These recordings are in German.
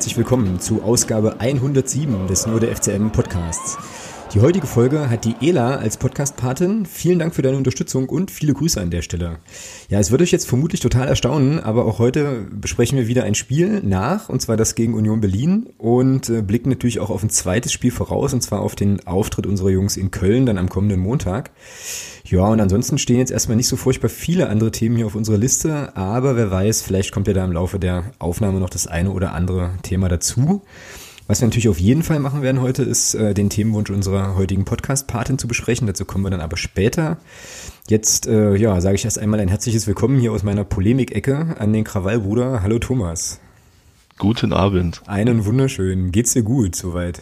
herzlich willkommen zu Ausgabe 107 des Nur der FCM Podcasts. Die heutige Folge hat die Ela als Podcast-Patin. Vielen Dank für deine Unterstützung und viele Grüße an der Stelle. Ja, es wird euch jetzt vermutlich total erstaunen, aber auch heute besprechen wir wieder ein Spiel nach, und zwar das gegen Union Berlin und äh, blicken natürlich auch auf ein zweites Spiel voraus, und zwar auf den Auftritt unserer Jungs in Köln dann am kommenden Montag. Ja, und ansonsten stehen jetzt erstmal nicht so furchtbar viele andere Themen hier auf unserer Liste, aber wer weiß, vielleicht kommt ja da im Laufe der Aufnahme noch das eine oder andere Thema dazu. Was wir natürlich auf jeden Fall machen werden heute, ist äh, den Themenwunsch unserer heutigen Podcast-Patin zu besprechen. Dazu kommen wir dann aber später. Jetzt, äh, ja, sage ich erst einmal ein herzliches Willkommen hier aus meiner Polemik-Ecke an den Krawallbruder. Hallo Thomas. Guten Abend. Einen wunderschönen. Geht's dir gut soweit?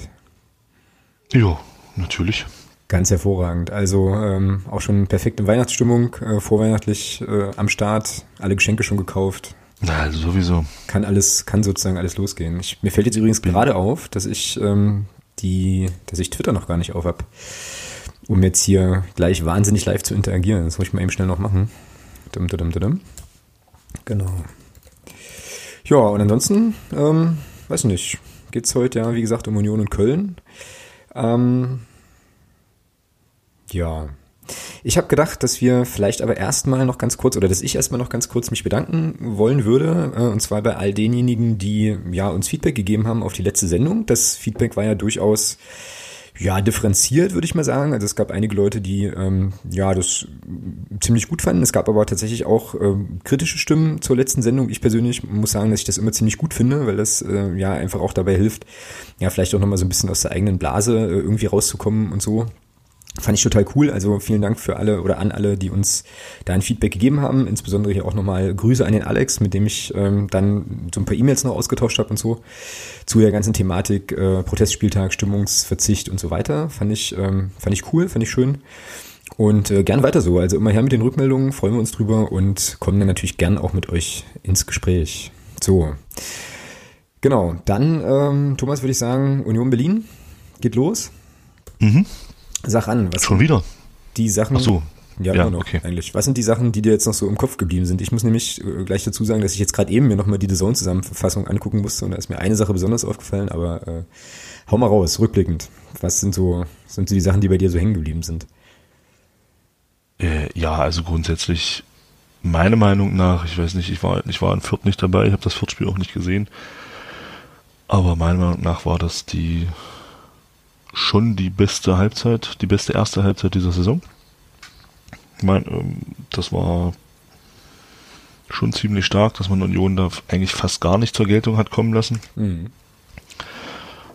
Ja, natürlich. Ganz hervorragend. Also ähm, auch schon perfekte Weihnachtsstimmung, äh, vorweihnachtlich äh, am Start, alle Geschenke schon gekauft. Na, also sowieso. Kann alles, kann sozusagen alles losgehen. Ich, mir fällt jetzt übrigens gerade auf, dass ich ähm, die, dass ich Twitter noch gar nicht auf habe, um jetzt hier gleich wahnsinnig live zu interagieren. Das muss ich mal eben schnell noch machen. Dum, dum, dum. Genau. Ja, und ansonsten, ähm, weiß nicht, geht's heute ja, wie gesagt, um Union und Köln. Ähm, ja, ich habe gedacht, dass wir vielleicht aber erstmal noch ganz kurz oder dass ich erstmal noch ganz kurz mich bedanken wollen würde. Äh, und zwar bei all denjenigen, die ja uns Feedback gegeben haben auf die letzte Sendung. Das Feedback war ja durchaus ja, differenziert, würde ich mal sagen. Also es gab einige Leute, die ähm, ja das ziemlich gut fanden. Es gab aber tatsächlich auch ähm, kritische Stimmen zur letzten Sendung. Ich persönlich muss sagen, dass ich das immer ziemlich gut finde, weil das äh, ja einfach auch dabei hilft, ja, vielleicht auch nochmal so ein bisschen aus der eigenen Blase äh, irgendwie rauszukommen und so. Fand ich total cool. Also vielen Dank für alle oder an alle, die uns da ein Feedback gegeben haben. Insbesondere hier auch nochmal Grüße an den Alex, mit dem ich ähm, dann so ein paar E-Mails noch ausgetauscht habe und so zu der ganzen Thematik äh, Protestspieltag, Stimmungsverzicht und so weiter. Fand ich, ähm, fand ich cool, fand ich schön. Und äh, gern weiter so. Also immer her mit den Rückmeldungen, freuen wir uns drüber und kommen dann natürlich gern auch mit euch ins Gespräch. So. Genau, dann, ähm, Thomas, würde ich sagen, Union Berlin geht los. Mhm. Sag an. Was Schon wieder? Die Sachen. Ach so. Ja, ja noch okay. eigentlich. Was sind die Sachen, die dir jetzt noch so im Kopf geblieben sind? Ich muss nämlich äh, gleich dazu sagen, dass ich jetzt gerade eben mir nochmal die The Zone-Zusammenfassung angucken musste und da ist mir eine Sache besonders aufgefallen, aber äh, hau mal raus, rückblickend. Was sind so, sind so die Sachen, die bei dir so hängen geblieben sind? Äh, ja, also grundsätzlich meiner Meinung nach, ich weiß nicht, ich war, ich war in Fürth nicht dabei, ich habe das Fürth-Spiel auch nicht gesehen, aber meiner Meinung nach war das die schon die beste Halbzeit, die beste erste Halbzeit dieser Saison. Ich meine, ähm, das war schon ziemlich stark, dass man Union da eigentlich fast gar nicht zur Geltung hat kommen lassen. Mhm.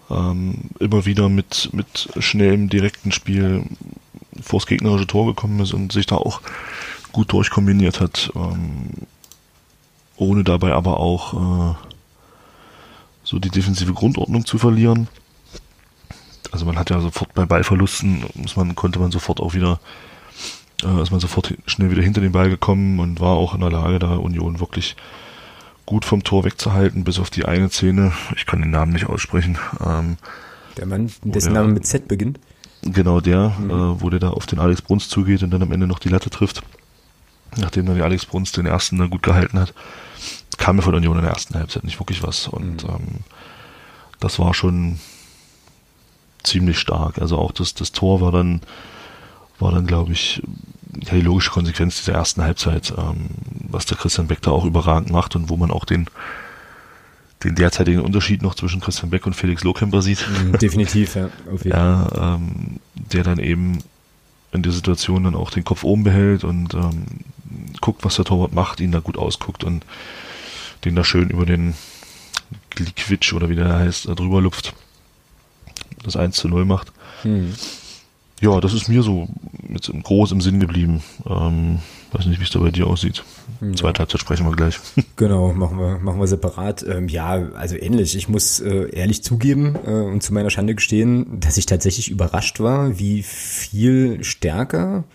Ähm, immer wieder mit, mit schnellem, direkten Spiel vors gegnerische Tor gekommen ist und sich da auch gut durchkombiniert hat, ähm, ohne dabei aber auch äh, so die defensive Grundordnung zu verlieren also man hat ja sofort bei Ballverlusten, muss man, konnte man sofort auch wieder, äh, ist man sofort schnell wieder hinter den Ball gekommen und war auch in der Lage, da Union wirklich gut vom Tor wegzuhalten, bis auf die eine Szene, ich kann den Namen nicht aussprechen. Ähm, der Mann, dessen Name mit Z beginnt? Genau der, mhm. äh, wo der da auf den Alex Bruns zugeht und dann am Ende noch die Latte trifft. Nachdem dann die Alex Bruns den ersten dann gut gehalten hat, kam mir von Union in der ersten Halbzeit nicht wirklich was. Und mhm. ähm, das war schon ziemlich stark. Also auch das, das Tor war dann, war dann, glaube ich, ja, die logische Konsequenz dieser ersten Halbzeit, ähm, was der Christian Beck da auch überragend macht und wo man auch den, den derzeitigen Unterschied noch zwischen Christian Beck und Felix Lohkemper sieht. Mhm, definitiv, ja. Auf jeden. Ja, ähm, der dann eben in der Situation dann auch den Kopf oben behält und ähm, guckt, was der Torwart macht, ihn da gut ausguckt und den da schön über den Glikwitsch oder wie der heißt, drüber lupft das 1 zu 0 macht. Hm. Ja, das ist mir so jetzt groß im Sinn geblieben. Ähm, weiß nicht, wie es da bei dir aussieht. Ja. Zweite Halbzeit sprechen wir gleich. Genau, machen wir, machen wir separat. Ähm, ja, also ähnlich. Ich muss äh, ehrlich zugeben äh, und zu meiner Schande gestehen, dass ich tatsächlich überrascht war, wie viel stärker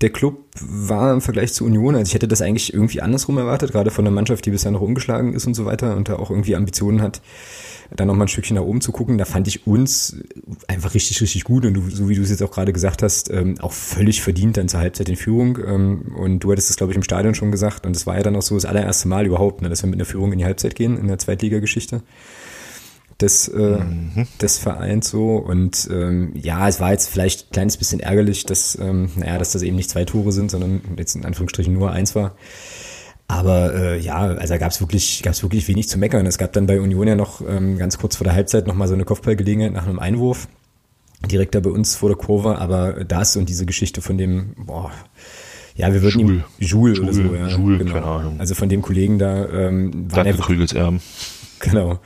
der Club war im Vergleich zu Union, also ich hätte das eigentlich irgendwie andersrum erwartet, gerade von einer Mannschaft, die bisher noch umgeschlagen ist und so weiter und da auch irgendwie Ambitionen hat, dann nochmal ein Stückchen nach oben zu gucken. Da fand ich uns einfach richtig, richtig gut und du, so wie du es jetzt auch gerade gesagt hast, ähm, auch völlig verdient dann zur Halbzeit in Führung. Ähm, und du hattest es, glaube ich, im Stadion schon gesagt und es war ja dann auch so das allererste Mal überhaupt, ne, dass wir mit einer Führung in die Halbzeit gehen in der Zweitligageschichte des, äh, mhm. des Vereins so. Und ähm, ja, es war jetzt vielleicht ein kleines bisschen ärgerlich, dass, ähm, naja, dass das eben nicht zwei Tore sind, sondern jetzt in Anführungsstrichen nur eins war. Aber äh, ja, also da gab es wirklich, gab's wirklich wenig zu meckern. Es gab dann bei Union ja noch ähm, ganz kurz vor der Halbzeit nochmal so eine Kopfballgelegenheit nach einem Einwurf. Direkt da bei uns vor der Kurve, aber das und diese Geschichte von dem, boah, ja, wir würden Jules. ihm Jules, Jules oder so, ja. Jules, genau. keine Ahnung. Also von dem Kollegen da ähm, waren Danke, Krügelserben. Genau.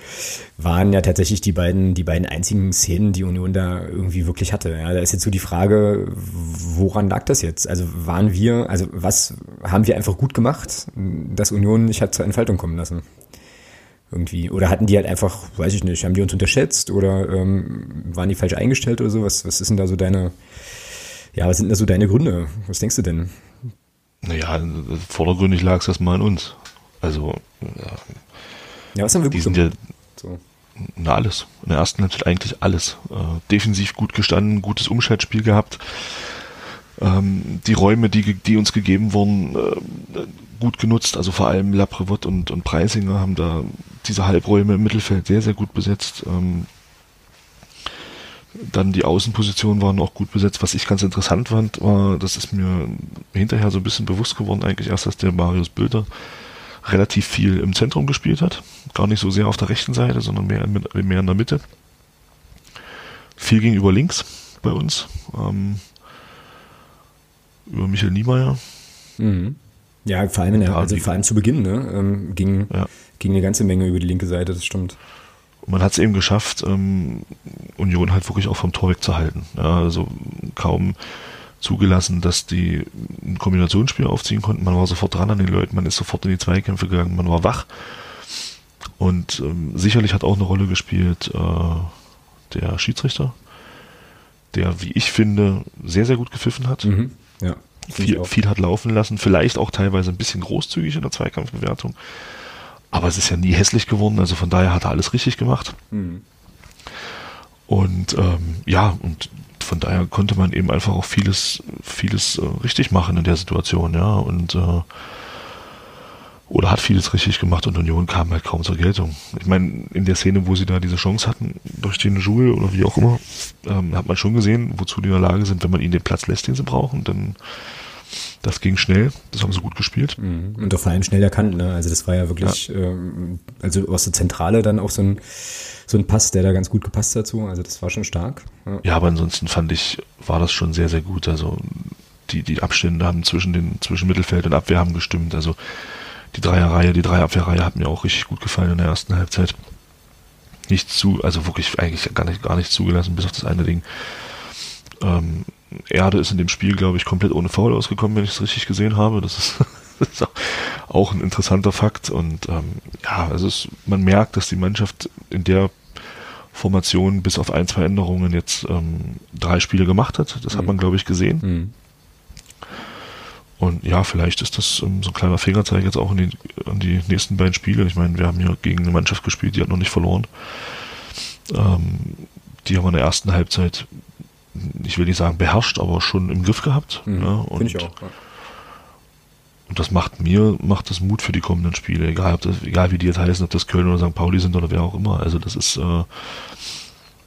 Waren ja tatsächlich die beiden, die beiden einzigen Szenen, die Union da irgendwie wirklich hatte. Ja, da ist jetzt so die Frage, woran lag das jetzt? Also waren wir, also was haben wir einfach gut gemacht, dass Union nicht hat zur Entfaltung kommen lassen? Irgendwie. Oder hatten die halt einfach, weiß ich nicht, haben die uns unterschätzt oder ähm, waren die falsch eingestellt oder so? Was, was ist denn da so deine, ja, was sind da so deine Gründe? Was denkst du denn? Naja, vordergründig lag es erstmal an uns. Also, ja, was haben wir gut die sind ja so. Na, alles. In der ersten Halbzeit eigentlich alles. Äh, defensiv gut gestanden, gutes Umschaltspiel gehabt. Ähm, die Räume, die, die uns gegeben wurden, äh, gut genutzt. Also vor allem Laprevot und, und Preisinger haben da diese Halbräume im Mittelfeld sehr, sehr gut besetzt. Ähm, dann die Außenpositionen waren auch gut besetzt. Was ich ganz interessant fand, war, das ist mir hinterher so ein bisschen bewusst geworden, eigentlich erst, dass der Marius Bilder relativ viel im Zentrum gespielt hat. Gar nicht so sehr auf der rechten Seite, sondern mehr, mehr in der Mitte. Viel gegenüber links bei uns. Ähm, über Michael Niemeyer. Mhm. Ja, vor allem, der, also vor allem zu Beginn ne, ähm, ging, ja. ging eine ganze Menge über die linke Seite, das stimmt. Und man hat es eben geschafft, ähm, Union halt wirklich auch vom Tor wegzuhalten. Ja, also kaum zugelassen, dass die ein Kombinationsspiel aufziehen konnten. Man war sofort dran an den Leuten, man ist sofort in die Zweikämpfe gegangen, man war wach. Und ähm, sicherlich hat auch eine Rolle gespielt äh, der Schiedsrichter, der, wie ich finde, sehr, sehr gut gepfiffen hat. Mhm. Ja, viel, viel hat laufen lassen, vielleicht auch teilweise ein bisschen großzügig in der Zweikampfbewertung. Aber es ist ja nie hässlich geworden, also von daher hat er alles richtig gemacht. Mhm. Und ähm, ja, und von daher konnte man eben einfach auch vieles, vieles äh, richtig machen in der Situation, ja. Und äh, oder hat vieles richtig gemacht und Union kam halt kaum zur Geltung. Ich meine, in der Szene, wo sie da diese Chance hatten, durch den Joule oder wie auch immer, ähm, hat man schon gesehen, wozu die in der Lage sind, wenn man ihnen den Platz lässt, den sie brauchen, dann das ging schnell, das haben sie gut gespielt. Mhm. Und auch vor allem schnell erkannt, ne? Also das war ja wirklich, ja. Ähm, also aus der Zentrale dann auch so ein so ein Pass, der da ganz gut gepasst dazu. Also das war schon stark. Ja. ja, aber ansonsten fand ich, war das schon sehr, sehr gut. Also die, die Abstände haben zwischen den, zwischen Mittelfeld und Abwehr haben gestimmt. Also die Dreierreihe, die Dreierabwehrreihe hat mir auch richtig gut gefallen in der ersten Halbzeit. Nicht zu, also wirklich eigentlich gar nicht, gar nicht zugelassen, bis auf das eine Ding. Ähm, Erde ist in dem Spiel, glaube ich, komplett ohne Foul ausgekommen, wenn ich es richtig gesehen habe. Das ist, das ist auch ein interessanter Fakt. Und ähm, ja, also es, man merkt, dass die Mannschaft in der Formation bis auf ein, zwei Änderungen jetzt ähm, drei Spiele gemacht hat. Das mhm. hat man, glaube ich, gesehen. Mhm. Und ja, vielleicht ist das ähm, so ein kleiner Fingerzeig jetzt auch in die, an die nächsten beiden Spiele. Ich meine, wir haben hier gegen eine Mannschaft gespielt, die hat noch nicht verloren. Ähm, die haben wir in der ersten Halbzeit, ich will nicht sagen beherrscht, aber schon im Griff gehabt. Mhm. Ja, und ich auch. Ja. Und das macht mir, macht das Mut für die kommenden Spiele, egal, ob das, egal wie die jetzt heißen, ob das Köln oder St. Pauli sind oder wer auch immer. Also das ist, äh,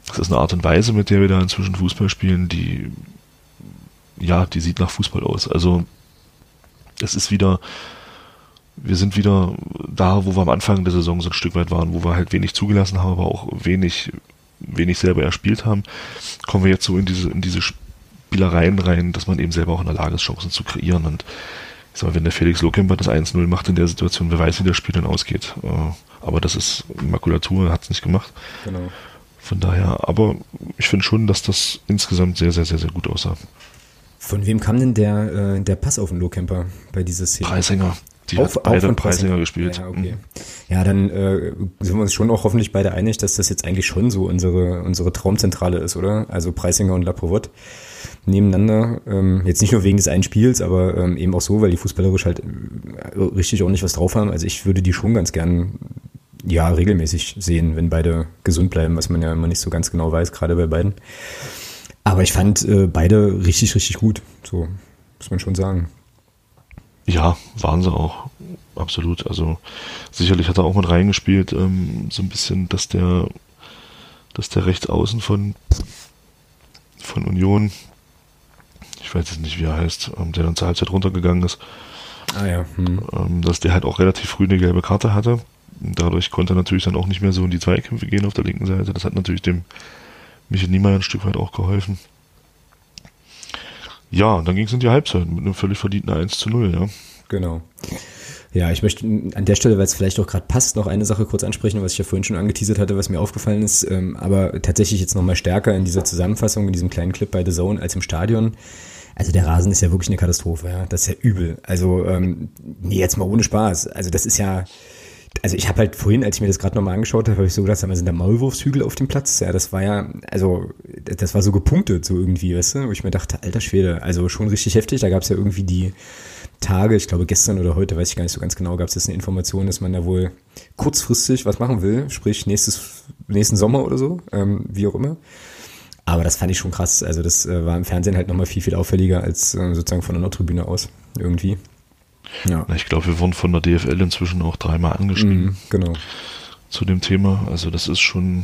das ist eine Art und Weise, mit der wir da inzwischen Fußball spielen, die, ja, die sieht nach Fußball aus. Also es ist wieder, wir sind wieder da, wo wir am Anfang der Saison so ein Stück weit waren, wo wir halt wenig zugelassen haben, aber auch wenig, wenig selber erspielt haben. Kommen wir jetzt so in diese, in diese Spielereien rein, dass man eben selber auch in der Lage ist, Chancen zu kreieren und sag mal, wenn der Felix Lohkemper das 1-0 macht in der Situation, wer weiß, wie das Spiel dann ausgeht. Äh, aber das ist Makulatur, hat es nicht gemacht. Genau. Von daher, aber ich finde schon, dass das insgesamt sehr, sehr, sehr, sehr gut aussah. Von wem kam denn der, äh, der Pass auf den Lohkemper bei dieser Szene? Preisinger. Die auf, hat beide Preisinger gespielt. Ja, okay. ja dann äh, sind wir uns schon auch hoffentlich beide einig, dass das jetzt eigentlich schon so unsere, unsere Traumzentrale ist, oder? Also Preisinger und Laprovot nebeneinander. Ähm, jetzt nicht nur wegen des einen Spiels, aber ähm, eben auch so, weil die fußballerisch halt äh, richtig ordentlich was drauf haben. Also ich würde die schon ganz gern ja regelmäßig sehen, wenn beide gesund bleiben, was man ja immer nicht so ganz genau weiß, gerade bei beiden. Aber ich fand äh, beide richtig, richtig gut. So muss man schon sagen. Ja, waren sie auch. Absolut. Also sicherlich hat er auch mit reingespielt, ähm, so ein bisschen, dass der, dass der Rechtsaußen von, von Union, ich weiß jetzt nicht, wie er heißt, ähm, der dann zur Halbzeit runtergegangen ist, Ah ja. Hm. ähm, dass der halt auch relativ früh eine gelbe Karte hatte. Dadurch konnte er natürlich dann auch nicht mehr so in die Zweikämpfe gehen auf der linken Seite. Das hat natürlich dem Michael Niemeyer ein Stück weit auch geholfen. Ja, und dann ging es in die Halbzeit mit einem völlig verdienten 1 zu 0, ja. Genau. Ja, ich möchte an der Stelle, weil es vielleicht auch gerade passt, noch eine Sache kurz ansprechen, was ich ja vorhin schon angeteasert hatte, was mir aufgefallen ist, ähm, aber tatsächlich jetzt nochmal stärker in dieser Zusammenfassung, in diesem kleinen Clip bei The Zone als im Stadion. Also der Rasen ist ja wirklich eine Katastrophe, ja. Das ist ja übel. Also, ähm, nee, jetzt mal ohne Spaß. Also das ist ja, also ich habe halt vorhin, als ich mir das gerade nochmal angeschaut habe, habe ich so gedacht, sind da Maulwurfshügel auf dem Platz? Ja, das war ja, also das war so gepunktet so irgendwie, weißt du, wo ich mir dachte, alter Schwede, also schon richtig heftig. Da gab es ja irgendwie die Tage, ich glaube gestern oder heute, weiß ich gar nicht so ganz genau, gab es jetzt eine Information, dass man da wohl kurzfristig was machen will, sprich nächstes, nächsten Sommer oder so, ähm, wie auch immer. Aber das fand ich schon krass. Also das äh, war im Fernsehen halt nochmal viel, viel auffälliger als äh, sozusagen von der Nordtribüne aus irgendwie. Ja. Ich glaube, wir wurden von der DFL inzwischen auch dreimal angeschrieben Mhm, genau. zu dem Thema. Also das ist schon,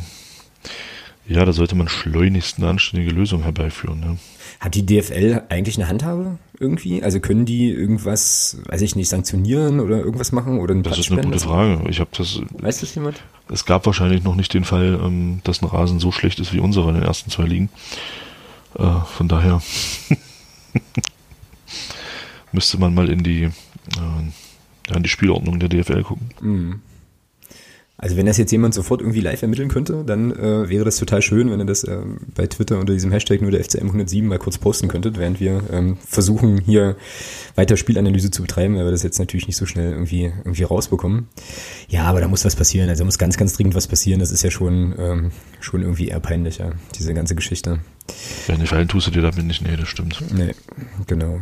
ja, da sollte man schleunigst eine anständige Lösung herbeiführen. Ne? Hat die DFL eigentlich eine Handhabe irgendwie? Also können die irgendwas, weiß ich nicht, sanktionieren oder irgendwas machen oder Das ist eine gute? Frage. Ich habe das, Weiß das jemand? es gab wahrscheinlich noch nicht den Fall, ähm, dass ein Rasen so schlecht ist wie unserer in den ersten zwei Ligen. Äh, von daher müsste man mal in die, äh, ja, in die Spielordnung der DFL gucken. Also wenn das jetzt jemand sofort irgendwie live ermitteln könnte, dann äh, wäre das total schön, wenn ihr das äh, bei Twitter unter diesem Hashtag nur der FCM 107 mal kurz posten könntet, während wir ähm, versuchen hier weiter Spielanalyse zu betreiben, weil wir das jetzt natürlich nicht so schnell irgendwie irgendwie rausbekommen. Ja, aber da muss was passieren. Also da muss ganz, ganz dringend was passieren. Das ist ja schon ähm, schon irgendwie eher peinlich, ja, diese ganze Geschichte. Wenn nicht fallen, tust du dir damit nicht. Nee, das stimmt. Nee, genau.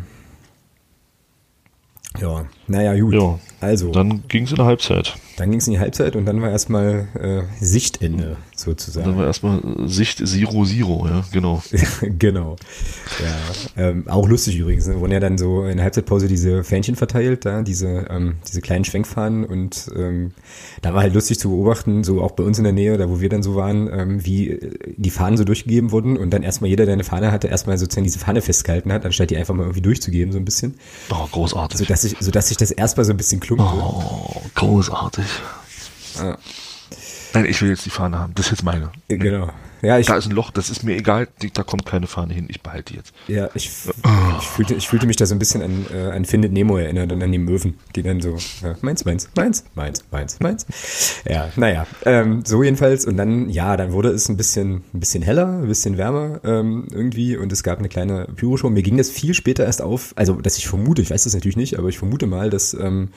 Ja, naja, gut. Ja, also, dann, dann ging es in der Halbzeit. Ging es in die Halbzeit und dann war erstmal äh, Sichtende sozusagen. Dann war erstmal Sicht Zero Zero, ja, genau. genau. Ja, ähm, auch lustig übrigens. Ne? Wurden ja dann so in der Halbzeitpause diese Fähnchen verteilt, da diese ähm, diese kleinen Schwenkfahnen und ähm, da war halt lustig zu beobachten, so auch bei uns in der Nähe, da wo wir dann so waren, ähm, wie äh, die Fahnen so durchgegeben wurden und dann erstmal jeder, der eine Fahne hatte, erstmal sozusagen diese Fahne festgehalten hat, anstatt die einfach mal irgendwie durchzugeben so ein bisschen, Oh, großartig. so dass ich so dass sich das erstmal so ein bisschen klumpte. Oh, großartig. Ah. Nein, ich will jetzt die Fahne haben. Das ist jetzt meine. Genau. Ja, ich Da ist ein Loch, das ist mir egal. Da kommt keine Fahne hin. Ich behalte die jetzt. Ja, ich, ich, fühlte, ich fühlte mich da so ein bisschen an, äh, an Findet Nemo erinnert und an die Möwen, die dann so, ja, meins, meins, meins, meins, meins, meins. Ja, naja, ähm, so jedenfalls. Und dann, ja, dann wurde es ein bisschen, ein bisschen heller, ein bisschen wärmer ähm, irgendwie und es gab eine kleine Pyroshow. Mir ging das viel später erst auf, also dass ich vermute, ich weiß das natürlich nicht, aber ich vermute mal, dass ähm,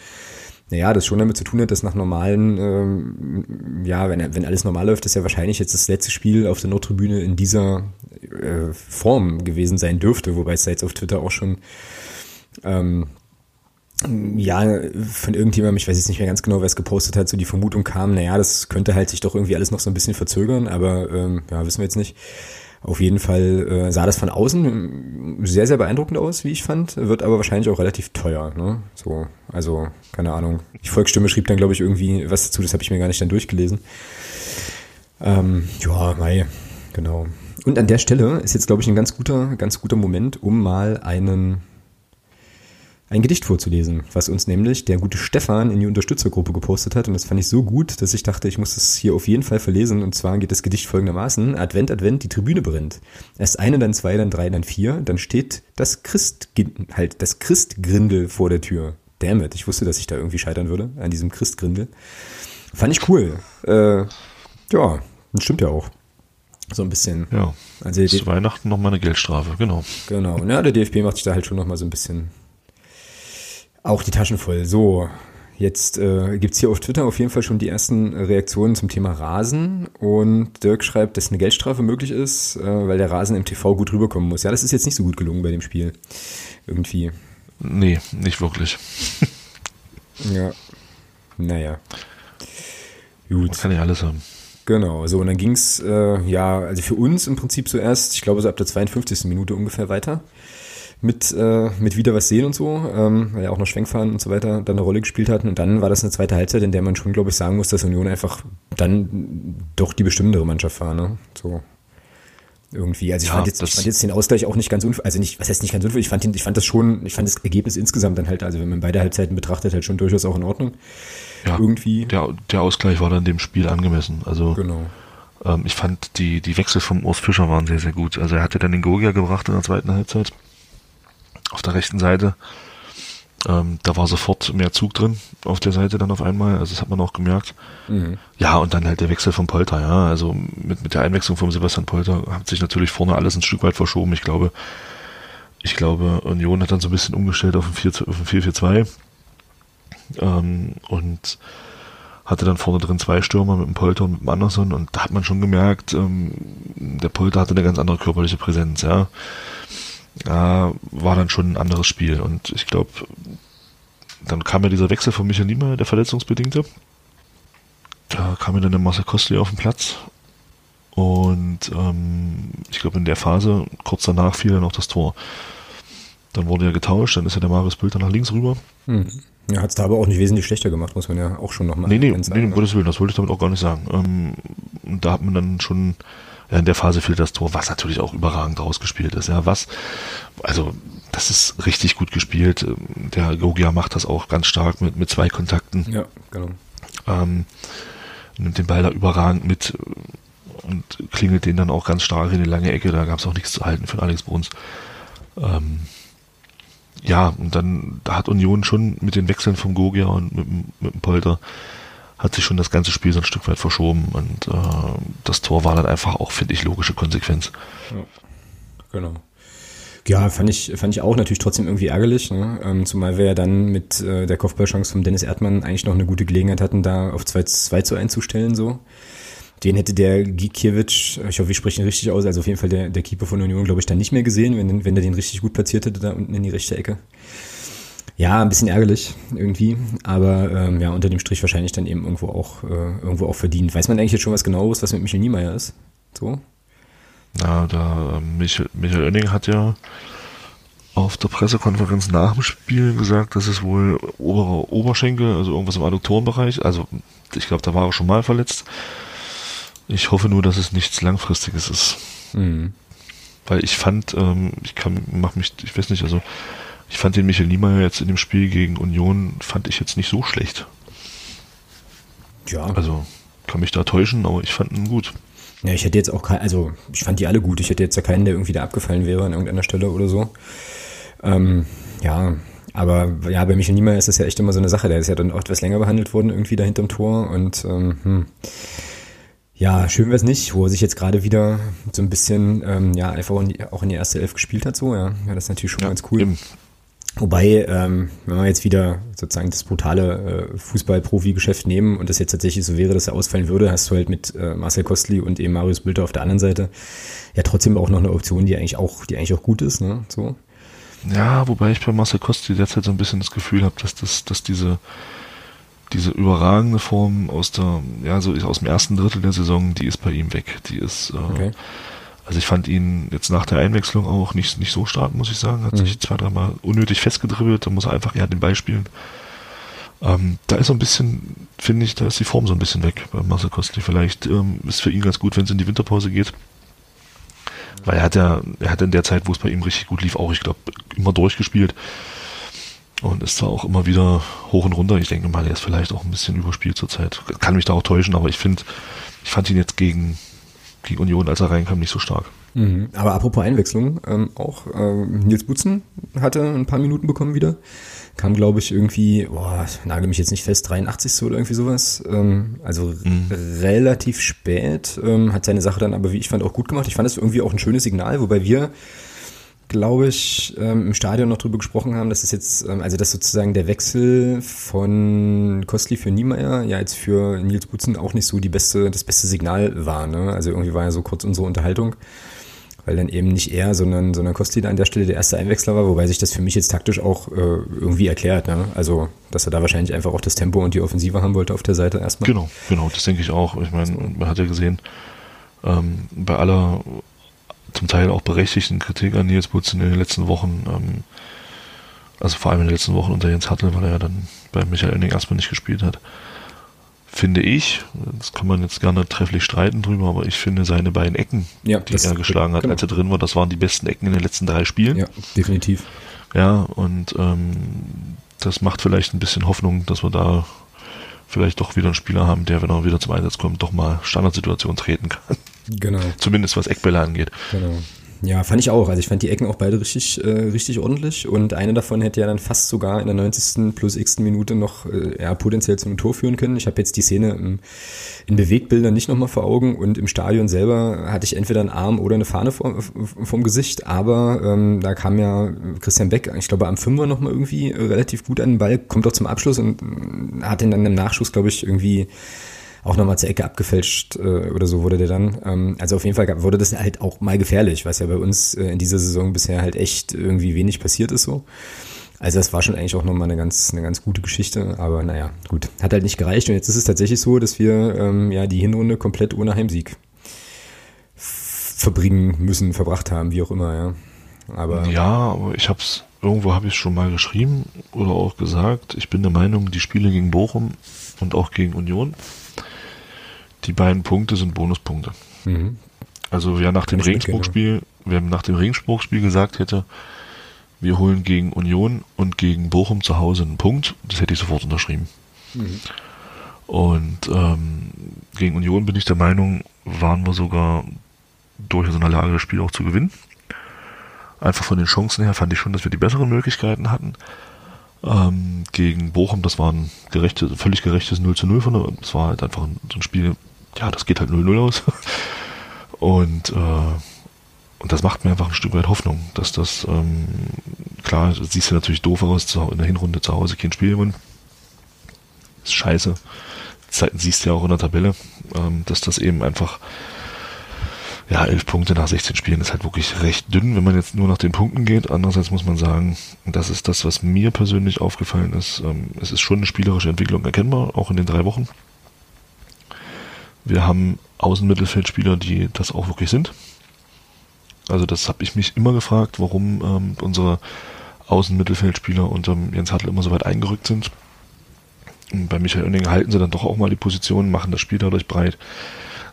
naja, das schon damit zu tun hat, dass nach normalen, ähm, ja, wenn, wenn alles normal läuft, ist ja wahrscheinlich jetzt das letzte Spiel auf der Nordtribüne in dieser äh, Form gewesen sein dürfte, wobei es da jetzt auf Twitter auch schon ähm, ja, von irgendjemandem, ich weiß jetzt nicht mehr ganz genau, wer es gepostet hat, so die Vermutung kam, naja, das könnte halt sich doch irgendwie alles noch so ein bisschen verzögern, aber ähm, ja, wissen wir jetzt nicht. Auf jeden Fall äh, sah das von außen sehr, sehr beeindruckend aus, wie ich fand, wird aber wahrscheinlich auch relativ teuer. Ne? So, also, keine Ahnung. Die Volksstimme schrieb dann, glaube ich, irgendwie was dazu, das habe ich mir gar nicht dann durchgelesen. Ähm, ja, mei, genau. Und an der Stelle ist jetzt, glaube ich, ein ganz guter, ganz guter Moment, um mal einen ein Gedicht vorzulesen, was uns nämlich der gute Stefan in die Unterstützergruppe gepostet hat. Und das fand ich so gut, dass ich dachte, ich muss das hier auf jeden Fall verlesen. Und zwar geht das Gedicht folgendermaßen. Advent, Advent, die Tribüne brennt. Erst eine, dann zwei, dann drei, dann vier. Dann steht das Christ, halt das Christgrindel vor der Tür. Dammit, ich wusste, dass ich da irgendwie scheitern würde an diesem Christgrindel. Fand ich cool. Äh, ja, das stimmt ja auch. So ein bisschen. Ja. Also Zu Weihnachten nochmal eine Geldstrafe, genau. Genau. Ja, der DFB macht sich da halt schon noch mal so ein bisschen auch die Taschen voll. So, Jetzt äh, gibt hier auf Twitter auf jeden Fall schon die ersten Reaktionen zum Thema Rasen und Dirk schreibt, dass eine Geldstrafe möglich ist, äh, weil der Rasen im TV gut rüberkommen muss. Ja, das ist jetzt nicht so gut gelungen bei dem Spiel. Irgendwie. Nee, nicht wirklich. ja. Naja. Gut. Man kann ja alles haben. Genau, so und dann ging's äh, ja, also für uns im Prinzip zuerst, ich glaube so ab der 52. Minute ungefähr weiter mit, äh, mit wieder was sehen und so, ähm, weil ja auch noch Schwenkfahren und so weiter dann eine Rolle gespielt hatten. Und dann war das eine zweite Halbzeit, in der man schon, glaube ich, sagen muss, dass Union einfach dann doch die bestimmendere Mannschaft war. Ne? So irgendwie. Also ich, ja, fand jetzt, ich fand jetzt den Ausgleich auch nicht ganz unfair, also nicht, was heißt nicht ganz unfair, ich fand, den, ich fand das schon, ich fand das Ergebnis insgesamt dann halt, also wenn man beide Halbzeiten betrachtet, halt schon durchaus auch in Ordnung. Ja, irgendwie. Der, der Ausgleich war dann dem Spiel angemessen. Also genau. ähm, ich fand die, die Wechsel vom Urs Fischer waren sehr, sehr gut. Also er hatte dann den Gogia gebracht in der zweiten Halbzeit auf der rechten Seite. Ähm, da war sofort mehr Zug drin auf der Seite dann auf einmal, also das hat man auch gemerkt. Mhm. Ja, und dann halt der Wechsel von Polter, ja, also mit, mit der Einwechslung von Sebastian Polter hat sich natürlich vorne alles ein Stück weit verschoben. Ich glaube, ich glaube, Union hat dann so ein bisschen umgestellt auf ein 4-4-2 ähm, und hatte dann vorne drin zwei Stürmer mit dem Polter und mit dem Anderson und da hat man schon gemerkt, ähm, der Polter hatte eine ganz andere körperliche Präsenz, ja äh, war dann schon ein anderes Spiel. Und ich glaube, dann kam ja dieser Wechsel von Michael Niemeyer, der Verletzungsbedingte. Da kam ja dann der Marcel Kostli auf den Platz. Und ähm, ich glaube, in der Phase, kurz danach, fiel dann auch das Tor. Dann wurde er getauscht, dann ist ja der Marius Bülter nach links rüber. Hm. Ja, hat es da aber auch nicht wesentlich schlechter gemacht, muss man ja auch schon nochmal Nee, nee, nee, um ne? Gottes Willen, das wollte ich damit auch gar nicht sagen. Ähm, da hat man dann schon ja, in der Phase fiel das Tor, was natürlich auch überragend rausgespielt ist. Ja, was, also das ist richtig gut gespielt. Der Gogia macht das auch ganz stark mit, mit zwei Kontakten. Ja, genau. Ähm, nimmt den Ball da überragend mit und klingelt den dann auch ganz stark in die lange Ecke. Da gab es auch nichts zu halten für Alex Bruns. Ähm, ja, und dann da hat Union schon mit den Wechseln vom Gogia und mit, mit dem Polter hat sich schon das ganze Spiel so ein Stück weit verschoben und äh, das Tor war dann einfach auch, finde ich, logische Konsequenz. Ja, genau. Ja, fand ich, fand ich auch natürlich trotzdem irgendwie ärgerlich, ne? ähm, zumal wir ja dann mit äh, der Kopfballchance von Dennis Erdmann eigentlich noch eine gute Gelegenheit hatten, da auf 2, 2 zu 1 zu stellen, so. Den hätte der Gikiewicz, ich hoffe, ich spreche ihn richtig aus, also auf jeden Fall der, der Keeper von Union, glaube ich, dann nicht mehr gesehen, wenn, wenn er den richtig gut platziert hätte, da unten in die rechte Ecke. Ja, ein bisschen ärgerlich irgendwie, aber ähm, ja, unter dem Strich wahrscheinlich dann eben irgendwo auch, äh, irgendwo auch verdient. Weiß man eigentlich jetzt schon was genaueres, was mit Michael Niemeyer ist? So? Na, da ähm, Michael, Michael Oenning hat ja auf der Pressekonferenz nach dem Spiel gesagt, dass es wohl oberer Oberschenkel, also irgendwas im Adduktorenbereich, also ich glaube, da war er schon mal verletzt. Ich hoffe nur, dass es nichts Langfristiges ist. Mhm. Weil ich fand, ähm, ich kann, mach mich, ich weiß nicht, also ich fand den Michael Niemeyer jetzt in dem Spiel gegen Union, fand ich jetzt nicht so schlecht. Ja. Also, kann mich da täuschen, aber ich fand ihn gut. Ja, ich hätte jetzt auch kein, also ich fand die alle gut. Ich hätte jetzt ja keinen, der irgendwie da abgefallen wäre an irgendeiner Stelle oder so. Ähm, ja, aber ja, bei Michael Niemeyer ist das ja echt immer so eine Sache. Der ist ja dann auch etwas länger behandelt worden, irgendwie da hinterm Tor. Und ähm, hm. ja, schön wäre es nicht, wo er sich jetzt gerade wieder so ein bisschen, ähm, ja, einfach auch in die erste Elf gespielt hat, so, ja. Ja, das ist natürlich schon ja, ganz cool. Eben. Wobei, ähm, wenn wir jetzt wieder sozusagen das brutale äh, Fußball-Profi-Geschäft nehmen und das jetzt tatsächlich so wäre, dass er ausfallen würde, hast du halt mit äh, Marcel Kostli und eben Marius Bülter auf der anderen Seite ja trotzdem auch noch eine Option, die eigentlich auch, die eigentlich auch gut ist, ne? So. Ja, wobei ich bei Marcel Kostli derzeit so ein bisschen das Gefühl habe, dass das, dass diese diese überragende Form aus der, ja, so aus dem ersten Drittel der Saison, die ist bei ihm weg. Die ist äh, okay also ich fand ihn jetzt nach der Einwechslung auch nicht, nicht so stark, muss ich sagen. Hat mhm. sich zwei, dreimal unnötig festgedribbelt, da muss er einfach eher den Ball spielen. Ähm, da ist so ein bisschen, finde ich, da ist die Form so ein bisschen weg bei Marcel Kostli. Vielleicht ähm, ist für ihn ganz gut, wenn es in die Winterpause geht. Weil er hat ja, er hat in der Zeit, wo es bei ihm richtig gut lief, auch, ich glaube, immer durchgespielt. Und ist da auch immer wieder hoch und runter. Ich denke mal, er ist vielleicht auch ein bisschen überspielt zurzeit. Kann mich da auch täuschen, aber ich finde, ich fand ihn jetzt gegen, gegen Union, als er reinkam, nicht so stark. Mhm. Aber apropos Einwechslung, ähm, auch äh, Nils Butzen hatte ein paar Minuten bekommen wieder. Kam, glaube ich, irgendwie, boah, nagel mich jetzt nicht fest, 83. oder irgendwie sowas. Ähm, also mhm. relativ spät. Ähm, hat seine Sache dann aber, wie ich fand, auch gut gemacht. Ich fand es irgendwie auch ein schönes Signal, wobei wir glaube ich, ähm, im Stadion noch drüber gesprochen haben, dass es jetzt, ähm, also dass sozusagen der Wechsel von Kostli für Niemeyer ja jetzt für Nils Butzen auch nicht so die beste, das beste Signal war. Ne? Also irgendwie war ja so kurz unsere Unterhaltung, weil dann eben nicht er, sondern, sondern Kostli da an der Stelle der erste Einwechsler war, wobei sich das für mich jetzt taktisch auch äh, irgendwie erklärt. Ne? Also, dass er da wahrscheinlich einfach auch das Tempo und die Offensive haben wollte auf der Seite erstmal. Genau, genau, das denke ich auch. Ich meine, man hat ja gesehen, ähm, bei aller zum Teil auch berechtigten Kritik an Nils Butzen in den letzten Wochen, ähm, also vor allem in den letzten Wochen unter Jens Hartl, weil er ja dann bei Michael Enning erstmal nicht gespielt hat, finde ich, das kann man jetzt gerne trefflich streiten drüber, aber ich finde seine beiden Ecken, Ja, die er geschlagen hat, genau. als er drin war, das waren die besten Ecken in den letzten drei Spielen. Ja, definitiv. Ja, und ähm, das macht vielleicht ein bisschen Hoffnung, dass wir da vielleicht doch wieder einen Spieler haben, der, wenn er wieder zum Einsatz kommt, doch mal Standardsituation treten kann. Genau. Zumindest was Eckbälle angeht. Genau. Ja, fand ich auch. Also ich fand die Ecken auch beide richtig, äh, richtig ordentlich und eine davon hätte ja dann fast sogar in der 90. plus x Minute noch äh, ja, potenziell zu einem Tor führen können. Ich habe jetzt die Szene im, in Bewegtbildern nicht nochmal vor Augen und im Stadion selber hatte ich entweder einen Arm oder eine Fahne vor, vom Gesicht, aber ähm, da kam ja Christian Beck, ich glaube am Fünfer nochmal irgendwie äh, relativ gut an den Ball, kommt auch zum Abschluss und äh, hat den dann im Nachschuss, glaube ich, irgendwie auch nochmal zur Ecke abgefälscht äh, oder so wurde der dann. Ähm, also auf jeden Fall gab- wurde das halt auch mal gefährlich, was ja bei uns äh, in dieser Saison bisher halt echt irgendwie wenig passiert ist so. Also das war schon eigentlich auch nochmal eine ganz, eine ganz gute Geschichte, aber naja, gut, hat halt nicht gereicht und jetzt ist es tatsächlich so, dass wir ähm, ja die Hinrunde komplett ohne Heimsieg verbringen müssen, verbracht haben, wie auch immer, ja. Aber Ja, aber ich hab's, irgendwo habe ich es schon mal geschrieben oder auch gesagt, ich bin der Meinung, die Spiele gegen Bochum und auch gegen Union, die beiden Punkte sind Bonuspunkte. mhm. Also wer nach dem Regensburg-Spiel, wer nach dem Regensburg-Spiel gesagt hätte, wir holen gegen Union und gegen Bochum zu Hause einen Punkt, das hätte ich sofort unterschrieben. Und ähm, gegen Union bin ich der Meinung, waren wir sogar durchaus in der Lage, das Spiel auch zu gewinnen. Einfach von den Chancen her fand ich schon, dass wir die besseren Möglichkeiten hatten. Ähm, gegen Bochum, das war ein gerechtes, völlig gerechtes 0 zu 0 von der, das war halt einfach ein, so ein Spiel, ja, das geht halt 0-0 aus. Und, äh, und das macht mir einfach ein Stück weit Hoffnung, dass das, ähm, klar, das siehst du natürlich doof aus, in der Hinrunde zu Hause kein Spiel gewinnen. Ist scheiße. Zeiten siehst du ja auch in der Tabelle, ähm, dass das eben einfach, ja, elf Punkte nach 16 Spielen ist halt wirklich recht dünn, wenn man jetzt nur nach den Punkten geht. Andererseits muss man sagen, das ist das, was mir persönlich aufgefallen ist, ähm, es ist schon eine spielerische Entwicklung erkennbar, auch in den drei Wochen. Wir haben Außenmittelfeldspieler, die das auch wirklich sind. Also das habe ich mich immer gefragt, warum ähm, unsere Außenmittelfeldspieler unter Jens Hartl immer so weit eingerückt sind. Und bei Michael Oenning halten sie dann doch auch mal die Position, machen das Spiel dadurch breit.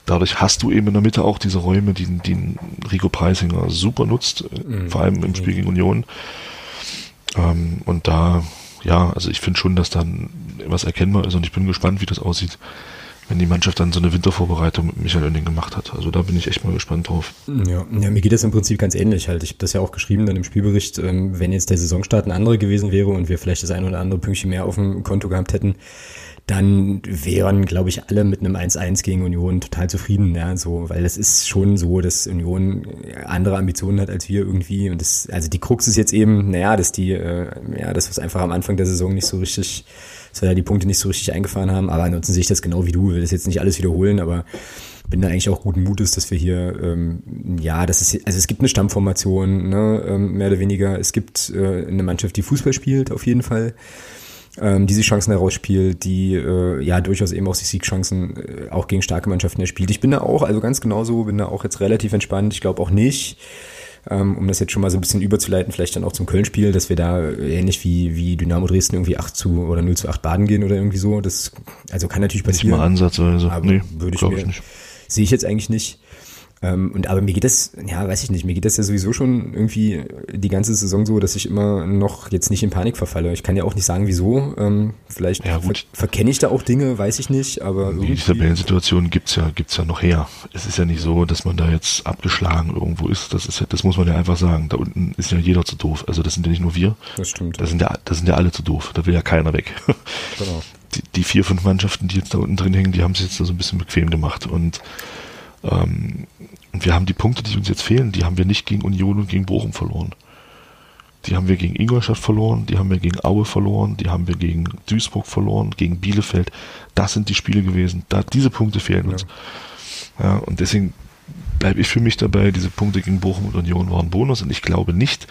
Dadurch hast du eben in der Mitte auch diese Räume, die, die Rico Preisinger super nutzt, äh, Mhm. vor allem im Spiel gegen Union. Ähm, und da, ja, also ich finde schon, dass dann was erkennbar ist und ich bin gespannt, wie das aussieht, wenn die Mannschaft dann so eine Wintervorbereitung mit Michael Oenning gemacht hat. Also da bin ich echt mal gespannt drauf. Ja, ja, mir geht das im Prinzip ganz ähnlich halt. Ich habe das ja auch geschrieben dann im Spielbericht, ähm, wenn jetzt der Saisonstart ein anderer gewesen wäre und wir vielleicht das ein oder andere Pünktchen mehr auf dem Konto gehabt hätten, dann wären, glaube ich, alle mit einem 1-1 gegen Union total zufrieden, ja, so, weil es ist schon so, dass Union andere Ambitionen hat als wir irgendwie und das, also die Krux ist jetzt eben, naja, dass die, äh, ja, das was einfach am Anfang der Saison nicht so richtig, dass wir da die Punkte nicht so richtig eingefahren haben, aber ansonsten sehe ich das genau wie du, will das jetzt nicht alles wiederholen, aber bin da eigentlich auch guten Mutes, dass wir hier, ähm, ja, das ist, also es gibt eine Stammformation, ne, ähm, mehr oder weniger. Es gibt äh, eine Mannschaft, die Fußball spielt, auf jeden Fall, ähm, die sich Chancen herausspielt, die äh, ja durchaus eben auch sich Siegchancen äh, auch gegen starke Mannschaften erspielt. Ich bin da auch, also ganz genauso, bin da auch jetzt relativ entspannt. Ich glaube auch nicht, um das jetzt schon mal so ein bisschen überzuleiten, vielleicht dann auch zum Köln-Spiel, dass wir da äh, ähnlich wie, wie Dynamo Dresden irgendwie 8 zu oder 0 zu 8 baden gehen oder irgendwie so. Das also kann natürlich Nicht passieren. mal ansatzweise. Aber nee, würde ich mir- ich nicht. Sehe ich jetzt eigentlich nicht. Ähm, und aber mir geht das, ja, weiß ich nicht, mir geht das ja sowieso schon irgendwie die ganze Saison so, dass ich immer noch jetzt nicht in Panik verfalle. Ich kann ja auch nicht sagen, wieso. Ähm, vielleicht Ja, ver verkenne ich da auch Dinge, weiß ich nicht, aber Die irgendwie. Tabellensituation gibt's ja, gibt's ja noch her. Es ist ja nicht so, dass man da jetzt abgeschlagen irgendwo ist. Das ist ja, das muss man ja einfach sagen. Da unten ist ja jeder zu doof. Also das sind ja nicht nur wir. Das stimmt. Da sind ja, da sind ja alle zu doof. Da will ja keiner weg. genau. Die, die vier, fünf Mannschaften, die jetzt da unten drin hängen, die haben es jetzt da so ein bisschen bequem gemacht. Und ähm, Ähm, wir haben die Punkte, die uns jetzt fehlen, die haben wir nicht gegen Union und gegen Bochum verloren. Die haben wir gegen Ingolstadt verloren, die haben wir gegen Aue verloren, die haben wir gegen Duisburg verloren, gegen Bielefeld. Das sind die Spiele gewesen. Da, diese Punkte fehlen uns. Ja, ja und deswegen bleibe ich für mich dabei, diese Punkte gegen Bochum und Union waren Bonus und ich glaube nicht,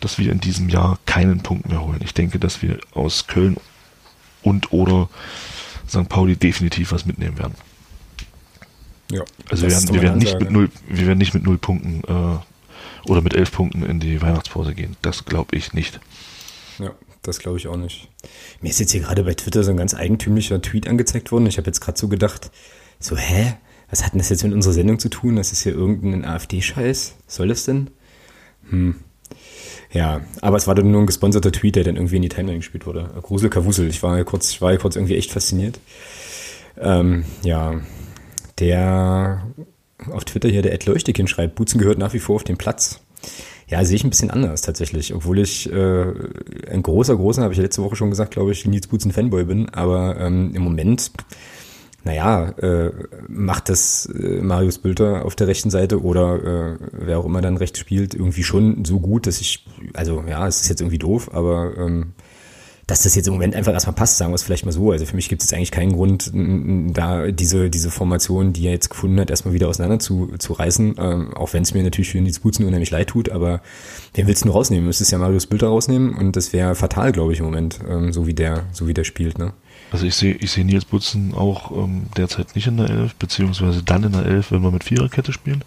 dass wir in diesem Jahr keinen Punkt mehr holen. Ich denke, dass wir aus Köln und oder St. Pauli definitiv was mitnehmen werden. Ja, also wir werden, wir werden nicht mit null, wir werden nicht mit null Punkten äh, oder mit elf Punkten in die Weihnachtspause gehen. Das glaube ich nicht. Ja, das glaube ich auch nicht. Mir ist jetzt hier gerade bei Twitter so ein ganz eigentümlicher Tweet angezeigt worden. Ich habe jetzt gerade so gedacht, so, hä? Was hat denn das jetzt mit unserer Sendung zu tun? Das ist hier irgendein AfD-Scheiß. Soll das denn? Hm. Ja, aber es war dann nur ein gesponserter Tweet, der dann irgendwie in die Timeline gespielt wurde. Grusel Kavusel. Ich war kurz, ich war kurz irgendwie echt fasziniert. Ähm, ja, der auf Twitter hier, der Ed Leuchtekin schreibt, Butzen gehört nach wie vor auf den Platz. Ja, sehe ich ein bisschen anders tatsächlich, obwohl ich äh, ein großer, großer, habe ich ja letzte Woche schon gesagt, glaube ich, Nils Butzen Fanboy bin, aber ähm, im Moment, naja, äh, macht das äh, Marius Bülter auf der rechten Seite oder äh, wer auch immer dann rechts spielt, irgendwie schon so gut, dass ich, also ja, es ist jetzt irgendwie doof, aber ähm, dass das jetzt im Moment einfach erstmal passt, sagen wir es vielleicht mal so. Also für mich gibt es jetzt eigentlich keinen Grund, da diese, diese Formation, die er jetzt gefunden hat, erstmal wieder auseinander zu, zu reißen. Ähm, auch wenn es mir natürlich für Butzen unheimlich leid tut, aber wen willst du nur rausnehmen? Du müsstest ja Marius Bilder rausnehmen und das wäre fatal, glaube ich, im Moment, ähm, so wie der, so wie der spielt, ne? Also ich sehe ich sehe Nils Butzen auch ähm, derzeit nicht in der Elf, beziehungsweise dann in der Elf, wenn wir mit Viererkette spielen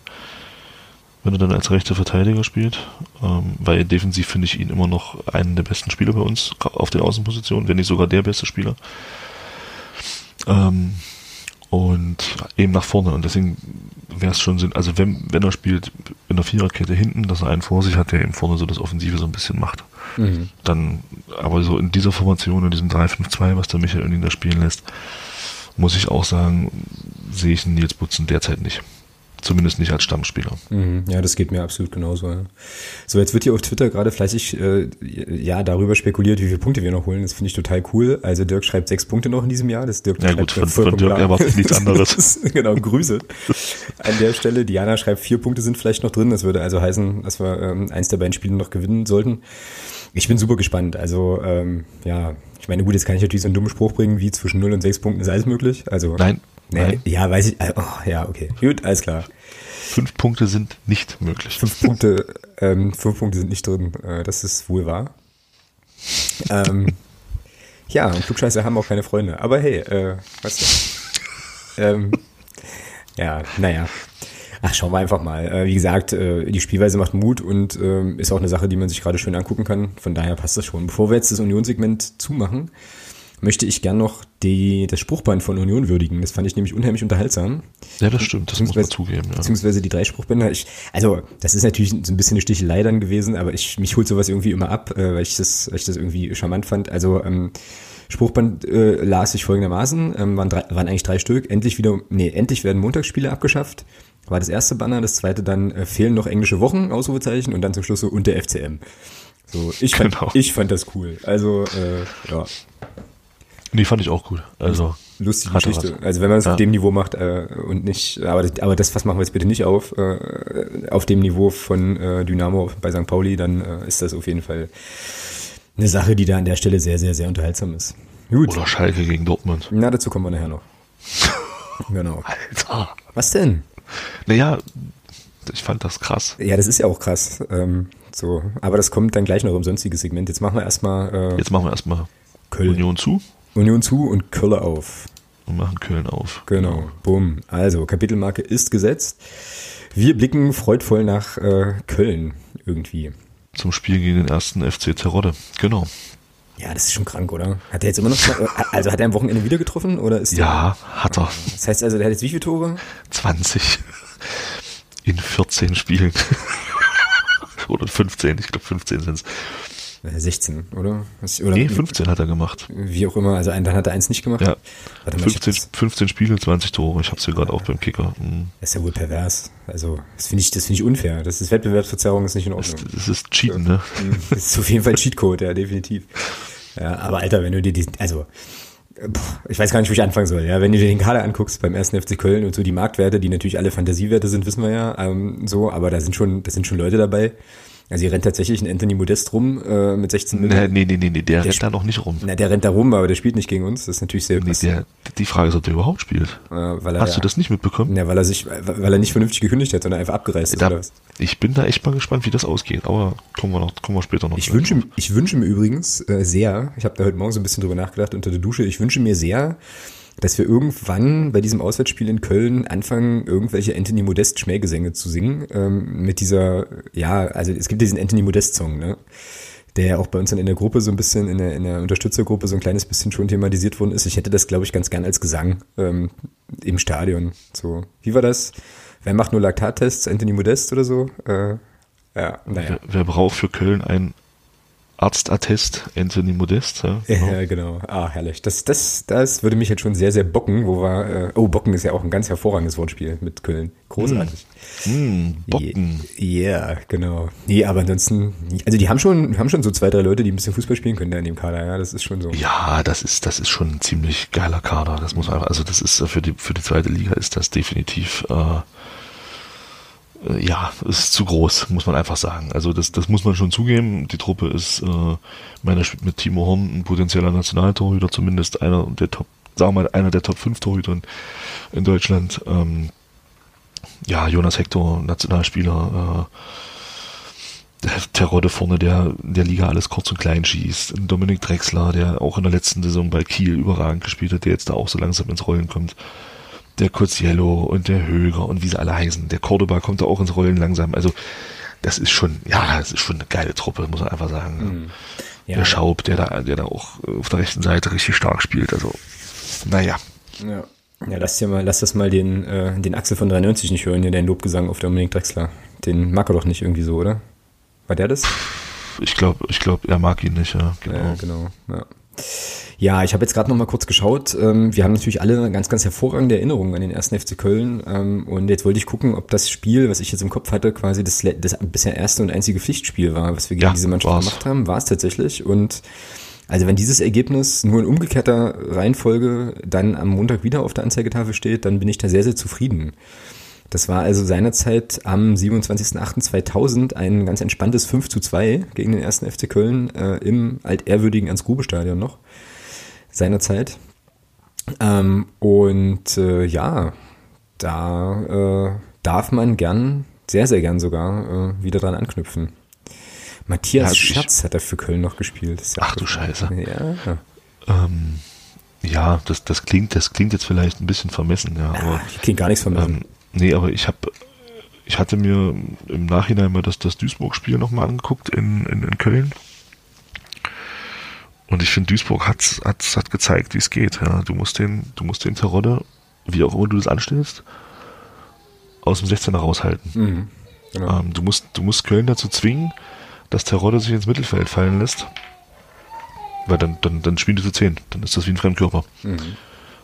wenn er dann als rechter Verteidiger spielt, ähm, weil defensiv finde ich ihn immer noch einen der besten Spieler bei uns auf den Außenpositionen, wenn nicht sogar der beste Spieler. Ähm, und eben nach vorne. Und deswegen wäre es schon Sinn, also wenn, wenn er spielt in der Viererkette hinten, dass er einen vor sich hat, der eben vorne so das Offensive so ein bisschen macht. Mhm. Dann, aber so in dieser Formation, in diesem 3-5-2, was der Michael Oenning da spielen lässt, muss ich auch sagen, sehe ich Nils Butzen derzeit nicht. Zumindest nicht als Stammspieler. Mhm, ja, das geht mir absolut genauso. Ja. So, jetzt wird hier auf Twitter gerade fleißig äh, ja darüber spekuliert, wie viele Punkte wir noch holen. Das finde ich total cool. Also Dirk schreibt sechs Punkte noch in diesem Jahr. Das Dirk ja gut, von, von Dirk erwartet nichts anderes. genau, Grüße. An der Stelle, Diana schreibt, vier Punkte sind vielleicht noch drin. Das würde also heißen, dass wir ähm, eins der beiden Spiele noch gewinnen sollten. Ich bin super gespannt. Also, ähm, ja, ich meine, gut, jetzt kann ich natürlich so einen dummen Spruch bringen, wie zwischen 0 und 6 Punkten ist alles möglich. Also, Nein, Nee, ja, weiß ich. Äh, oh, ja, okay. Gut, alles klar. Fünf Punkte sind nicht möglich. Fünf Punkte, ähm, fünf Punkte sind nicht drin. Äh, das ist wohl wahr. ähm, ja, und Klugscheißer haben auch keine Freunde. Aber hey, äh, was ähm, Ja, naja. Ach, schauen wir einfach mal. Äh, wie gesagt, äh, die Spielweise macht Mut und äh, ist auch eine Sache, die man sich gerade schön angucken kann. Von daher passt das schon. Bevor wir jetzt das Unionssegment zumachen, möchte ich gern noch die, das Spruchband von Union würdigen. Das fand ich nämlich unheimlich unterhaltsam. Ja, das stimmt, das muss man zugeben. Ja. Beziehungsweise die drei Spruchbänder. Ich, also, das ist natürlich so ein bisschen eine Stichelei dann gewesen, aber ich, mich holt sowas irgendwie immer ab, äh, weil ich das, weil ich das irgendwie charmant fand. Also, ähm, Spruchband äh, las ich folgendermaßen, ähm, waren, drei, waren eigentlich drei Stück. Endlich wieder, nee, endlich werden Montagsspiele abgeschafft. War das erste Banner, das zweite dann äh, fehlen noch englische Wochen, Ausrufezeichen und dann zum Schluss so und der FCM. So, ich fand, genau. ich fand das cool. Also, äh, ja. Die fand ich auch gut. Also lustige Geschichte. Was. Also wenn man es ja. auf dem Niveau macht äh, und nicht, aber das, aber das, was machen wir jetzt bitte nicht auf, äh, auf dem Niveau von äh, Dynamo bei St. Pauli, dann äh, ist das auf jeden Fall eine Sache, die da an der Stelle sehr, sehr, sehr unterhaltsam ist. Gut. Oder Schalke gegen Dortmund. Na, dazu kommen wir nachher noch. genau. Alter. Was denn? Naja, ich fand das krass. Ja, das ist ja auch krass. Ähm, so, aber das kommt dann gleich noch im sonstigen Segment. Jetzt machen wir erstmal. Äh, Jetzt machen wir erstmal Köln. Union zu. Union zu und Köln auf. Und machen Köln auf. Genau. Bumm. Also, Kapitelmarke ist gesetzt. Wir blicken freudvoll nach äh, Köln irgendwie. Zum Spiel gegen den ersten FC Terodde. Genau. Ja, das ist schon krank, oder? Hat er jetzt immer noch, also hat er am Wochenende wieder getroffen oder ist Ja, der, hat er. Das heißt also, der hat jetzt wie viele Tore? 20. In 14 Spielen. oder 15, ich glaube 15 sind es. 16, oder? Was, oder? Nee, 15 hat er gemacht. Wie auch immer, also dann hat er eins nicht gemacht. Ja. Warte mal, 15, 15 Spiele, 20 Tore. Ich habe es hier gerade auch beim Kicker. Mhm. Das ist ja wohl pervers. Also, das finde ich, das finde ich unfair. Das ist Wettbewerbsverzerrung, ist nicht in Ordnung. Das, das ist Cheaten, ne? Das ist auf jeden Fall Cheatcode, ja, definitiv. Ja, aber Alter, wenn du dir die, also, ich weiß gar nicht, wo ich anfangen soll. Ja, wenn du dir den Kader anguckst beim ersten FC Köln und so die Marktwerte, die natürlich alle Fantasiewerte sind, wissen wir ja, ähm, so, aber da sind schon, da sind schon Leute dabei. Also hier rennt tatsächlich ein Anthony Modest rum äh, mit 16 Millionen. Nee, nee, nee, nee, der, der rennt da noch nicht rum. Na, der rennt da rum, aber der spielt nicht gegen uns. Das ist natürlich sehr nee, der, Die Frage ist, ob der überhaupt spielt. Äh, weil er, Hast du das nicht mitbekommen? Ja, weil er sich, weil er nicht vernünftig gekündigt hat, sondern einfach abgereist ist. Da, ich bin da echt mal gespannt, wie das ausgeht, aber kommen wir noch, kommen wir später noch. Ich wünsche, ich wünsche mir übrigens äh, sehr, ich habe da heute Morgen so ein bisschen drüber nachgedacht unter der Dusche, ich wünsche mir sehr, dass wir irgendwann bei diesem Auswärtsspiel in Köln anfangen, irgendwelche Anthony Modest Schmähgesänge zu singen. Ähm, mit dieser, ja, also es gibt diesen Anthony Modest Song, ne? Der auch bei uns dann in der Gruppe so ein bisschen, in der, in der Unterstützergruppe so ein kleines bisschen schon thematisiert worden ist. Ich hätte das, glaube ich, ganz gern als Gesang ähm, im Stadion. So, wie war das? Wer macht nur Laktattests? Anthony Modest oder so? Äh, ja, naja. Wer, wer braucht für Köln ein Arztattest Anthony Modest. Ja, genau. Ja, genau. Ah, herrlich. Das, das, das würde mich jetzt schon sehr, sehr bocken, wo wir, äh, oh, bocken ist ja auch ein ganz hervorragendes Wortspiel mit Köln. Großartig. Mm, mm, bocken. Ja, yeah, genau. Nee, aber ansonsten, also die haben schon, haben schon so zwei, drei Leute, die ein bisschen Fußball spielen können da in dem Kader, ja, das ist schon so. Ja, das ist, das ist schon ein ziemlich geiler Kader. Das muss einfach, also das ist für die, für die zweite Liga ist das definitiv, äh, ja, ist zu groß, muss man einfach sagen. Also das, das muss man schon zugeben. Die Truppe ist äh, meiner mit Timo Horn ein potenzieller Nationaltorhüter, zumindest einer der Top, sagen wir mal, einer der Top 5 Torhüter in Deutschland. Ähm, ja, Jonas Hector, Nationalspieler, äh, der Terodde vorne, der in der Liga alles kurz und klein schießt. Dominik Drexler, der auch in der letzten Saison bei Kiel überragend gespielt hat, der jetzt da auch so langsam ins Rollen kommt der Kurziello und der Höger und wie sie alle heißen. Der Cordoba kommt da auch ins Rollen langsam. Also das ist schon, ja, das ist schon eine geile Truppe, muss man einfach sagen. Mhm. Ja, der Schaub, der da, der da auch auf der rechten Seite richtig stark spielt. Also, naja. Ja. Ja, lass dir mal, lass das mal den, äh, den Axel von 93 nicht hören, den Lobgesang auf Dominik Drexler. Den mag er doch nicht irgendwie so, oder? War der das? Ich glaube, ich glaube, er mag ihn nicht, ja, genau. Ja, genau, ja. Ja, ich habe jetzt gerade noch mal kurz geschaut. Ähm, wir haben natürlich alle ganz, ganz hervorragende Erinnerungen an den ersten FC Köln. Ähm, und jetzt wollte ich gucken, ob das Spiel, was ich jetzt im Kopf hatte, quasi das, das bisher erste und einzige Pflichtspiel war, was wir gegen ja, diese Mannschaft war's. gemacht haben. War es tatsächlich. Und also wenn dieses Ergebnis nur in umgekehrter Reihenfolge dann am Montag wieder auf der Anzeigetafel steht, dann bin ich da sehr, sehr zufrieden. Das war also seinerzeit am 27.08.2000 ein ganz entspanntes 5 zu 2 gegen den ersten FC Köln äh, im altehrwürdigen Ernst-Grube-Stadion noch seinerzeit. Ähm, und äh, ja, da äh, darf man gern, sehr, sehr gern sogar, äh, wieder dran anknüpfen. Matthias ja, Schatz hat er für Köln noch gespielt. Ja Ach du Scheiße. Ja. Ähm, ja, das, das klingt, das klingt jetzt vielleicht ein bisschen vermessen, ja. ja aber, klingt gar nichts vermessen. Ähm, nee, aber ich habe ich hatte mir im Nachhinein mal das, das Duisburg-Spiel nochmal angeguckt in, in, in Köln. Und ich finde, Duisburg hat, hat, hat gezeigt, wie es geht. Ja. Du musst den, du musst den Terodde, wie auch immer du das anstellst, aus dem 16er raushalten. Mhm, genau. ähm, du, musst, du musst Köln dazu zwingen, dass Terodde sich ins Mittelfeld fallen lässt. Weil dann, dann, dann spielen die zu 10. Dann ist das wie ein Fremdkörper. Mhm.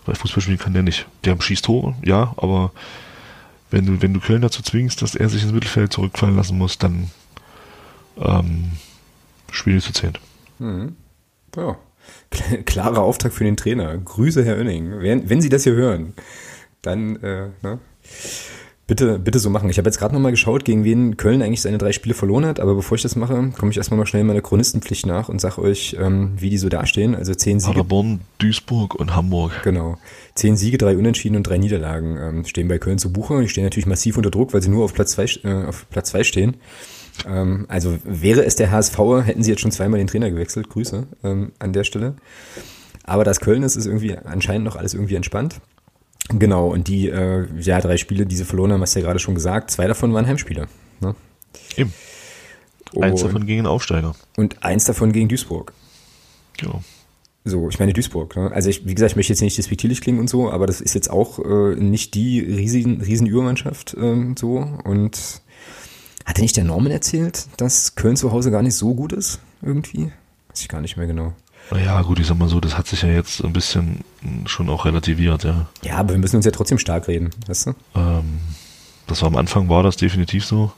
Weil Fußball spielen kann der nicht. Der schießt Tore, ja, aber wenn du, wenn du Köln dazu zwingst, dass er sich ins Mittelfeld zurückfallen lassen muss, dann ähm, spielen die zu 10. Mhm. Ja, klarer Auftrag für den Trainer. Grüße, Herr Oenning. Wenn, wenn Sie das hier hören, dann äh, ne? Bitte, bitte so machen. Ich habe jetzt gerade nochmal geschaut, gegen wen Köln eigentlich seine drei Spiele verloren hat, aber bevor ich das mache, komme ich erstmal noch schnell meiner Chronistenpflicht nach und sage euch, ähm, wie die so dastehen. Also zehn Siege. Paderborn, Duisburg und Hamburg. Genau. Zehn Siege, drei Unentschieden und drei Niederlagen ähm, stehen bei Köln zu Buche. Die stehen natürlich massiv unter Druck, weil sie nur auf Platz zwei, äh, auf Platz zwei stehen. Ähm, also wäre es der HSV, hätten sie jetzt schon zweimal den Trainer gewechselt. Grüße ähm, an der Stelle. Aber das Köln ist, ist irgendwie anscheinend noch alles irgendwie entspannt. Genau, und die äh, ja, drei Spiele, die sie verloren haben, hast du ja gerade schon gesagt, zwei davon waren Heimspiele. Ne? Eben. Eins davon gegen Aufsteiger. Und eins davon gegen Duisburg. Genau. So, ich meine Duisburg. Ne? Also ich, wie gesagt, ich möchte jetzt nicht despektierlich klingen und so, aber das ist jetzt auch äh, nicht die riesen, riesen Übermannschaft ähm, so. Und hatte nicht der Norman erzählt, dass Köln zu Hause gar nicht so gut ist? Irgendwie? Weiß ich gar nicht mehr genau. Ja, gut, ich sag mal so, das hat sich ja jetzt ein bisschen schon auch relativiert, ja. Ja, aber wir müssen uns ja trotzdem stark reden, weißt du? Ähm, das war am Anfang war das definitiv so.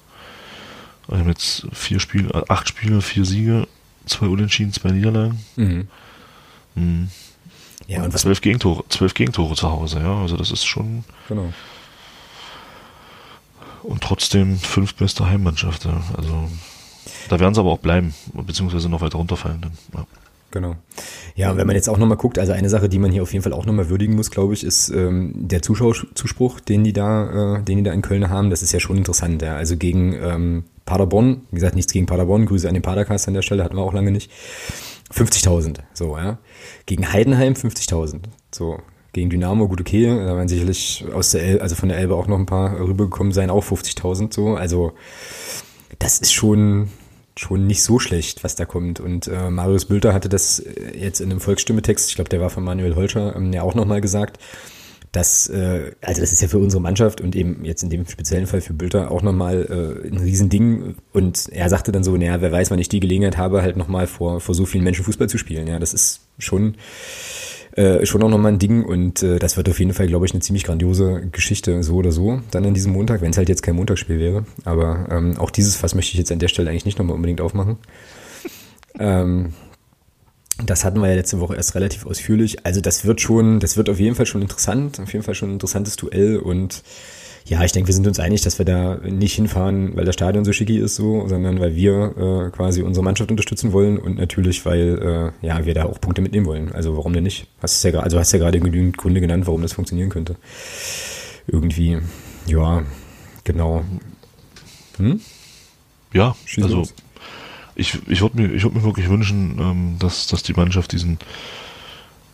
Wir haben jetzt vier Spiele, äh, acht Spiele, vier Siege, zwei Unentschieden, zwei Niederlagen. Mhm. Mhm. Ja, und zwölf Gegentore, zwölf Gegentore zu Hause, ja. Also das ist schon. Genau. Und trotzdem fünf beste Heimmannschaft, ja. Also da werden sie aber auch bleiben, beziehungsweise noch weiter runterfallen. Dann, ja. Genau. Ja, wenn man jetzt auch nochmal guckt, also eine Sache, die man hier auf jeden Fall auch nochmal würdigen muss, glaube ich, ist ähm, der Zuschauerzuspruch, den die da, äh, den die da in Köln haben. Das ist ja schon interessant. Ja. Also gegen ähm, Paderborn, wie gesagt, nichts gegen Paderborn, Grüße an den Padercast an der Stelle, hatten wir auch lange nicht. 50.000, so, ja. Gegen Heidenheim 50.000, so. Gegen Dynamo, gut okay, da werden sicherlich aus der El also von der Elbe auch noch ein paar rübergekommen sein, auch 50.000, so. Also, das ist schon, schon nicht so schlecht, was da kommt. Und äh, Marius Bülter hatte das äh, jetzt in einem Volksstimmetext, ich glaube, der war von Manuel Holscher, ähm, ja auch nochmal gesagt, dass, äh, also das ist ja für unsere Mannschaft und eben jetzt in dem speziellen Fall für Bülter auch nochmal äh, ein Riesending. Und er sagte dann so, naja, wer weiß, wann ich die Gelegenheit habe, halt nochmal vor, vor so vielen Menschen Fußball zu spielen. Ja, das ist schon äh, schon auch nochmal ein Ding und äh, das wird auf jeden Fall, glaube ich, eine ziemlich grandiose Geschichte, so oder so, dann an diesem Montag, wenn es halt jetzt kein Montagsspiel wäre. Aber ähm, auch dieses Fass möchte ich jetzt an der Stelle eigentlich nicht nochmal unbedingt aufmachen. ähm, das hatten wir ja letzte Woche erst relativ ausführlich. Also das wird schon, das wird auf jeden Fall schon interessant, auf jeden Fall schon ein interessantes Duell und ja, ich denke, wir sind uns einig, dass wir da nicht hinfahren, weil das Stadion so schicki ist, so, sondern weil wir äh, quasi unsere Mannschaft unterstützen wollen und natürlich, weil äh, ja wir da auch Punkte mitnehmen wollen. Also warum denn nicht? Hast ja, also hast ja gerade genügend Gründe genannt, warum das funktionieren könnte. Irgendwie, ja, genau. Hm? Ja, Schieß also los. ich, ich würde mir, ich würd mir wirklich wünschen, ähm, dass, dass die Mannschaft diesen,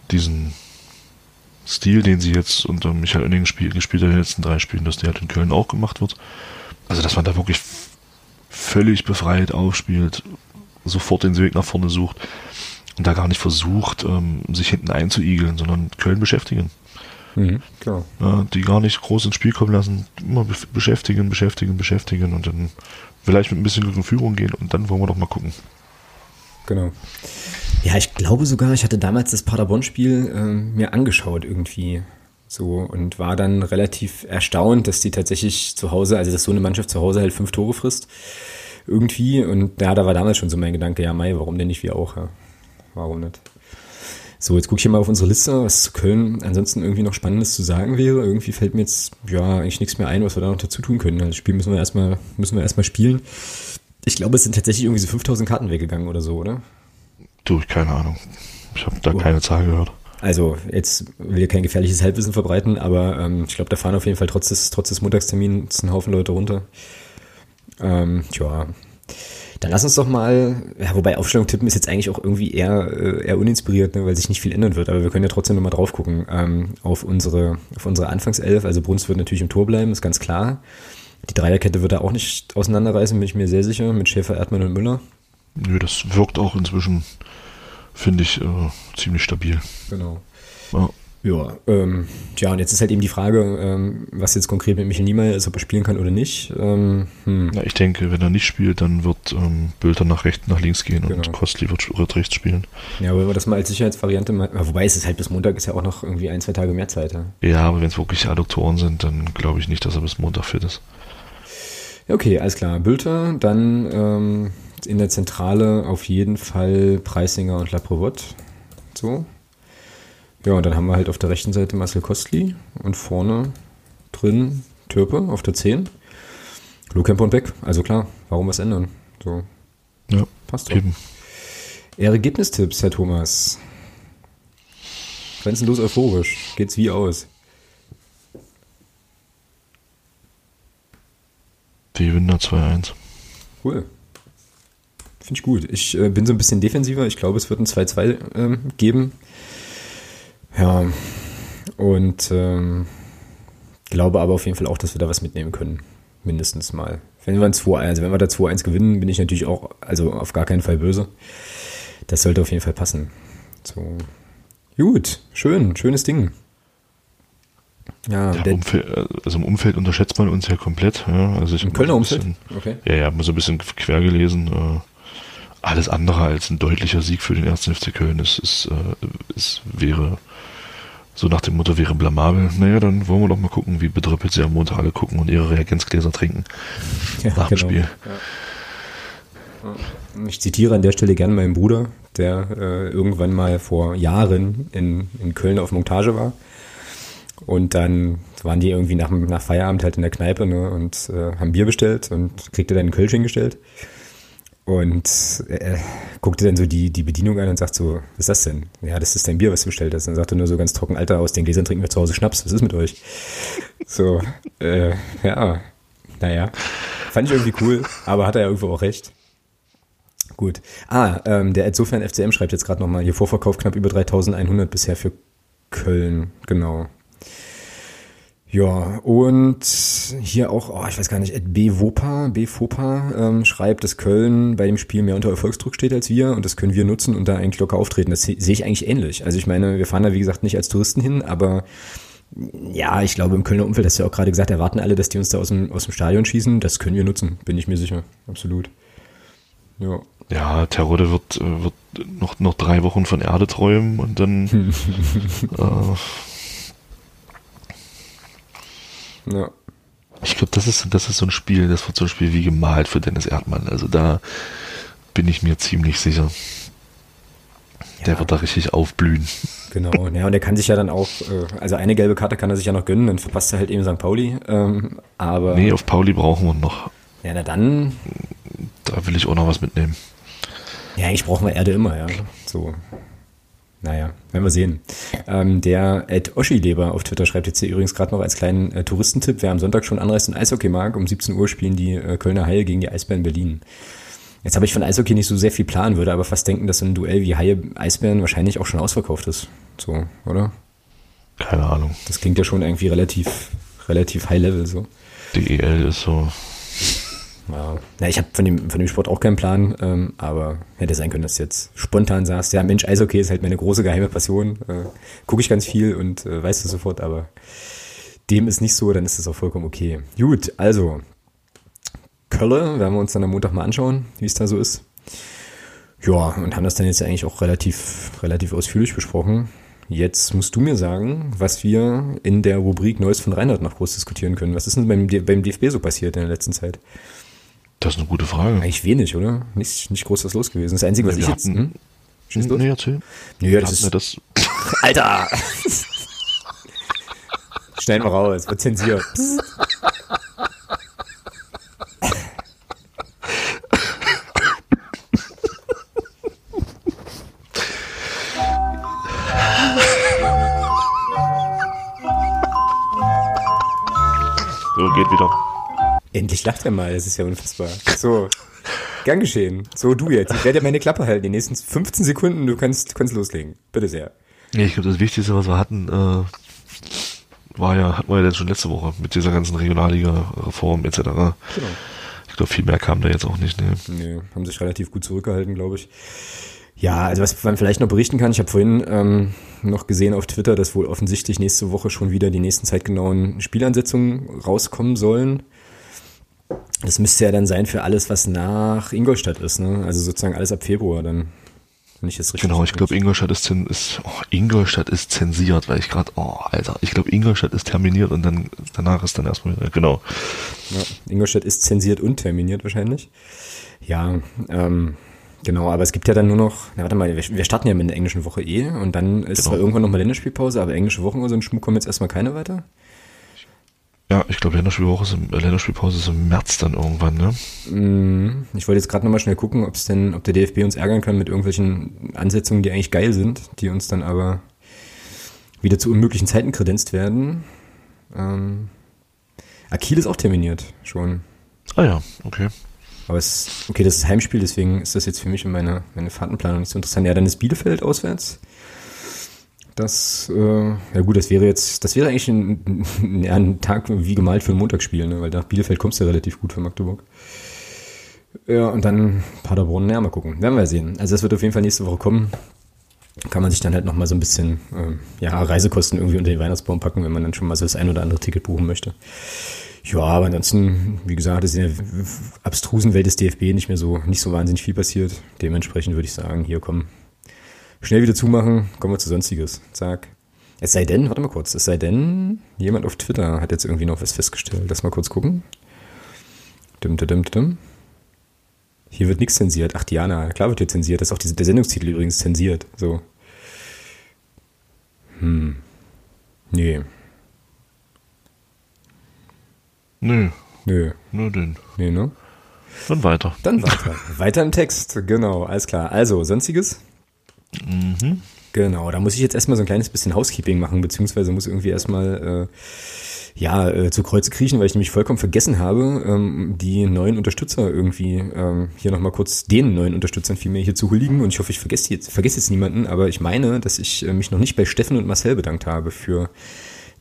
diesen Stil, den sie jetzt unter Michael Oenning gespielt, gespielt hat in den letzten drei Spielen, dass der halt in Köln auch gemacht wird. Also, dass man da wirklich völlig befreit aufspielt, sofort den Weg nach vorne sucht und da gar nicht versucht, ähm, sich hinten einzuigeln, sondern Köln beschäftigen. Mhm, klar. Ja, die gar nicht groß ins Spiel kommen lassen, immer beschäftigen, beschäftigen, beschäftigen und dann vielleicht mit ein bisschen Glück in Führung gehen und dann wollen wir doch mal gucken. Genau. Ja, ich glaube sogar, ich hatte damals das Paderborn-Spiel äh, mir angeschaut irgendwie. So und war dann relativ erstaunt, dass die tatsächlich zu Hause, also dass so eine Mannschaft zu Hause halt fünf Tore frisst. Irgendwie. Und ja, da war damals schon so mein Gedanke, ja, Mai, warum denn nicht wir auch? Ja? Warum nicht? So, jetzt gucke ich hier mal auf unsere Liste, was zu Köln ansonsten irgendwie noch Spannendes zu sagen wäre. Irgendwie fällt mir jetzt ja eigentlich nichts mehr ein, was wir da noch dazu tun können. Also das Spiel müssen wir erstmal, müssen wir erstmal spielen. Ich glaube, es sind tatsächlich irgendwie so 5000 Karten weggegangen oder so, oder? Du, keine Ahnung. Ich habe da oh. keine Zahl gehört. Also jetzt will ich kein gefährliches Halbwissen verbreiten, aber ähm, ich glaube, da fahren auf jeden Fall trotz des, trotz des Montagstermins ein Haufen Leute runter. Ähm, tja, dann lass uns doch mal, ja, wobei Aufstellung tippen ist jetzt eigentlich auch irgendwie eher, äh, eher uninspiriert, ne, weil sich nicht viel ändern wird, aber wir können ja trotzdem nochmal drauf gucken ähm, auf unsere, auf unsere Anfangself. Also Bruns wird natürlich im Tor bleiben, ist ganz klar. Die Dreierkette wird er auch nicht auseinanderreißen, bin ich mir sehr sicher, mit Schäfer, Erdmann und Müller. Nö, das wirkt auch inzwischen, finde ich, äh, ziemlich stabil. Genau. Ja. Ja, ähm, tja, und jetzt ist halt eben die Frage, ähm, was jetzt konkret mit Michael Niemeyer ist, ob er spielen kann oder nicht. Ähm, hm. Na, ich denke, wenn er nicht spielt, dann wird ähm, Bülter nach rechts, nach links gehen genau. und Kostli wird, wird rechts spielen. Ja, wollen wir das mal als Sicherheitsvariante mal, wobei es ist halt bis Montag ist ja auch noch irgendwie ein, zwei Tage mehr Zeit. Ja, ja aber wenn es wirklich Adduktoren sind, dann glaube ich nicht, dass er bis Montag fit ist. Okay, alles klar. Bülter, dann ähm, in der Zentrale auf jeden Fall Preisinger und Laprovot. So. Ja, und dann haben wir halt auf der rechten Seite Marcel Kostli und vorne drin Türpe auf der 10. Lohkemper und Beck. Also klar, warum was ändern? So. Ja, passt doch. Eben. Ergebnistipps, Herr Thomas. Grenzenlos euphorisch. Geht's wie aus? Die gewinnen 2-1. Cool. Finde ich gut. Ich äh, bin so ein bisschen defensiver. Ich glaube, es wird ein 2-2 ähm, geben. Ja. Und ähm, glaube aber auf jeden Fall auch, dass wir da was mitnehmen können. Mindestens mal. Wenn wir, ein 2 also wenn wir da 2-1 gewinnen, bin ich natürlich auch, also auf gar keinen Fall böse. Das sollte auf jeden Fall passen. So. Gut, schön, schönes Ding. Ja, ja Umfeld, also im Umfeld unterschätzt man uns ja komplett. Ja. Also ich Im Kölner Umfeld? Bisschen, okay. Ja, ja, mal so ein bisschen quer gelesen. Alles andere als ein deutlicher Sieg für den ersten FC Köln ist, ist, äh, ist wäre so nach dem Motto wäre blamabel. Naja, dann wollen wir doch mal gucken, wie bedrüppelt sie am Montag alle gucken und ihre Reagenzgläser trinken ja, nach dem genau. Spiel. Ja. Ich zitiere an der Stelle gerne meinen Bruder, der äh, irgendwann mal vor Jahren in, in Köln auf Montage war. Und dann waren die irgendwie nach, nach Feierabend halt in der Kneipe ne, und äh, haben Bier bestellt und kriegte dann einen Kölsch hingestellt. Und äh, guckte dann so die, die Bedienung an und sagt so, was ist das denn? Ja, das ist dein Bier, was du bestellt hast. Dann sagte nur so ganz trocken, Alter, aus den Gläsern trinken wir zu Hause Schnaps, was ist mit euch? So, äh, ja, naja. Fand ich irgendwie cool, aber hat er ja irgendwo auch recht. Gut. Ah, ähm, der insofern FCM schreibt jetzt gerade nochmal, hier Vorverkauf knapp über 3100 bisher für Köln, genau. Ja, und hier auch, oh, ich weiß gar nicht, B. Wopa, B. Fopa ähm, schreibt, dass Köln bei dem Spiel mehr unter Erfolgsdruck steht als wir und das können wir nutzen und da eigentlich locker auftreten. Das sehe ich eigentlich ähnlich. Also ich meine, wir fahren da wie gesagt nicht als Touristen hin, aber ja, ich glaube, im Kölner Umfeld hast du ja auch gerade gesagt, erwarten alle, dass die uns da aus dem, aus dem Stadion schießen. Das können wir nutzen, bin ich mir sicher. Absolut. Ja. Ja, Terodde wird, äh, wird noch, noch drei Wochen von Erde träumen und dann. äh, ja. Ich glaube, das ist, das ist so ein Spiel, das wird so ein Spiel wie gemalt für Dennis Erdmann. Also da bin ich mir ziemlich sicher. Der wird da richtig aufblühen. Genau, ja, und er kann sich ja dann auch, äh, also eine gelbe Karte kann er sich ja noch gönnen, dann verpasst er halt eben St. Pauli. Ähm, aber nee, auf Pauli brauchen wir noch. Ja, na dann. Da will ich auch noch was mitnehmen. Ja, eigentlich brauchen wir Erde immer, ja. So. Naja, werden wir sehen. Ähm, der Ed Oschi-Leber auf Twitter schreibt jetzt hier übrigens gerade noch als kleinen äh, Touristentipp, wer am Sonntag schon anreist und Eishockey mag, um 17 Uhr spielen die äh, Kölner Haie gegen die Eisbären Berlin. Jetzt habe ich von Eishockey nicht so sehr viel planen, würde aber fast denken, dass so ein Duell wie Haie Eisbären wahrscheinlich auch schon ausverkauft ist. So, oder? Keine Ahnung. Das klingt ja schon irgendwie relativ, relativ high level so. DEL ist so. Ja, ja ich habe von dem, von dem Sport auch keinen Plan, ähm, aber hätte sein können, dass du jetzt spontan sagst, ja Mensch, Eishockey ist halt meine große geheime Passion. Äh, Gucke ich ganz viel und äh, weißt du sofort, aber dem ist nicht so, dann ist das auch vollkommen okay. Gut, also Kölle, werden wir uns dann am Montag mal anschauen, wie es da so ist. Ja, und haben das dann jetzt eigentlich auch relativ, relativ ausführlich besprochen. Jetzt musst du mir sagen, was wir in der Rubrik Neues von Reinhard noch groß diskutieren können. Was ist denn beim, beim DFB so passiert in der letzten Zeit? Das ist eine gute Frage. Eigentlich wenig, oder? Nicht, nicht groß was los gewesen. Das Einzige, was wir ich hatten, jetzt... Hm? Schießt nee, erzähl. Nee, das ist, das Alter! Schneiden wir raus, wird zensiert. geht wieder. Endlich lacht er mal, das ist ja unfassbar. So, gern geschehen. So, du jetzt. Ich werde meine Klappe halten. Die nächsten 15 Sekunden, du kannst, kannst loslegen. Bitte sehr. Ja, ich glaube, das Wichtigste, was wir hatten, äh, war ja, hatten wir ja jetzt schon letzte Woche mit dieser ganzen Regionalliga-Reform etc. Genau. Ich glaube, viel mehr kam da jetzt auch nicht. Nee. nee, haben sich relativ gut zurückgehalten, glaube ich. Ja, also was man vielleicht noch berichten kann, ich habe vorhin ähm, noch gesehen auf Twitter, dass wohl offensichtlich nächste Woche schon wieder die nächsten zeitgenauen Spielansetzungen rauskommen sollen. Das müsste ja dann sein für alles, was nach Ingolstadt ist, ne? Also sozusagen alles ab Februar dann. Wenn ich das richtig Genau, ich glaube Ingolstadt ist, ist oh, Ingolstadt ist zensiert, weil ich gerade, oh, Alter, ich glaube Ingolstadt ist terminiert und dann danach ist dann erstmal, genau. Ja, Ingolstadt ist zensiert und terminiert wahrscheinlich. Ja, ähm, Genau, aber es gibt ja dann nur noch, na warte mal, wir, starten ja mit der englischen Woche eh und dann ist genau. zwar irgendwann nochmal Länderspielpause, aber englische Wochen oder so ein Schmuck kommen jetzt erstmal keine weiter. Ja, ich glaube, Länderspielwoche ist im, äh, Länderspielpause ist im März dann irgendwann, ne? Mm, ich wollte jetzt gerade nochmal schnell gucken, ob es denn, ob der DFB uns ärgern kann mit irgendwelchen Ansetzungen, die eigentlich geil sind, die uns dann aber wieder zu unmöglichen Zeiten kredenzt werden. Ähm, Akil ist auch terminiert schon. Ah ja, okay. Aber es, okay, das ist Heimspiel, deswegen ist das jetzt für mich in meiner meine Fahrtenplanung nicht so interessant. Ja, dann ist Bielefeld auswärts. Das, äh, ja gut, das wäre jetzt, das wäre eigentlich ein, ein Tag wie gemalt für ein Montagsspiel, ne? weil nach Bielefeld kommst du ja relativ gut für Magdeburg. Ja, und dann Paderborn, ja, mal gucken. Werden wir sehen. Also das wird auf jeden Fall nächste Woche kommen. Kann man sich dann halt nochmal so ein bisschen, äh, ja, Reisekosten irgendwie unter den Weihnachtsbaum packen, wenn man dann schon mal so das ein oder andere Ticket buchen möchte. Ja, aber ansonsten, wie gesagt, ist in der abstrusen Welt des DFB nicht mehr so, nicht so wahnsinnig viel passiert. Dementsprechend würde ich sagen, hier komm, schnell wieder zumachen, kommen wir zu Sonstiges. Zack. Es sei denn, warte mal kurz, es sei denn, jemand auf Twitter hat jetzt irgendwie noch was festgestellt. Lass mal kurz gucken. Dim, dim, dim, dim. Hier wird nichts zensiert. Ach, Diana, klar wird hier zensiert. Das ist auch diese, der Sendungstitel übrigens zensiert. So. Hm. Nee. Nö. Nö. Nö, denn. Nee, ne? Dann weiter. Dann weiter. weiter im Text, genau, alles klar. Also, sonstiges? Mhm. Genau, da muss ich jetzt erstmal so ein kleines bisschen Housekeeping machen, beziehungsweise muss irgendwie erstmal äh, ja, äh, zu Kreuze kriechen, weil ich nämlich vollkommen vergessen habe, ähm, die neuen Unterstützer irgendwie ähm, hier nochmal kurz den neuen Unterstützern vielmehr hier zu huldigen. Und ich hoffe, ich vergesse jetzt, vergesse jetzt niemanden, aber ich meine, dass ich äh, mich noch nicht bei Steffen und Marcel bedankt habe für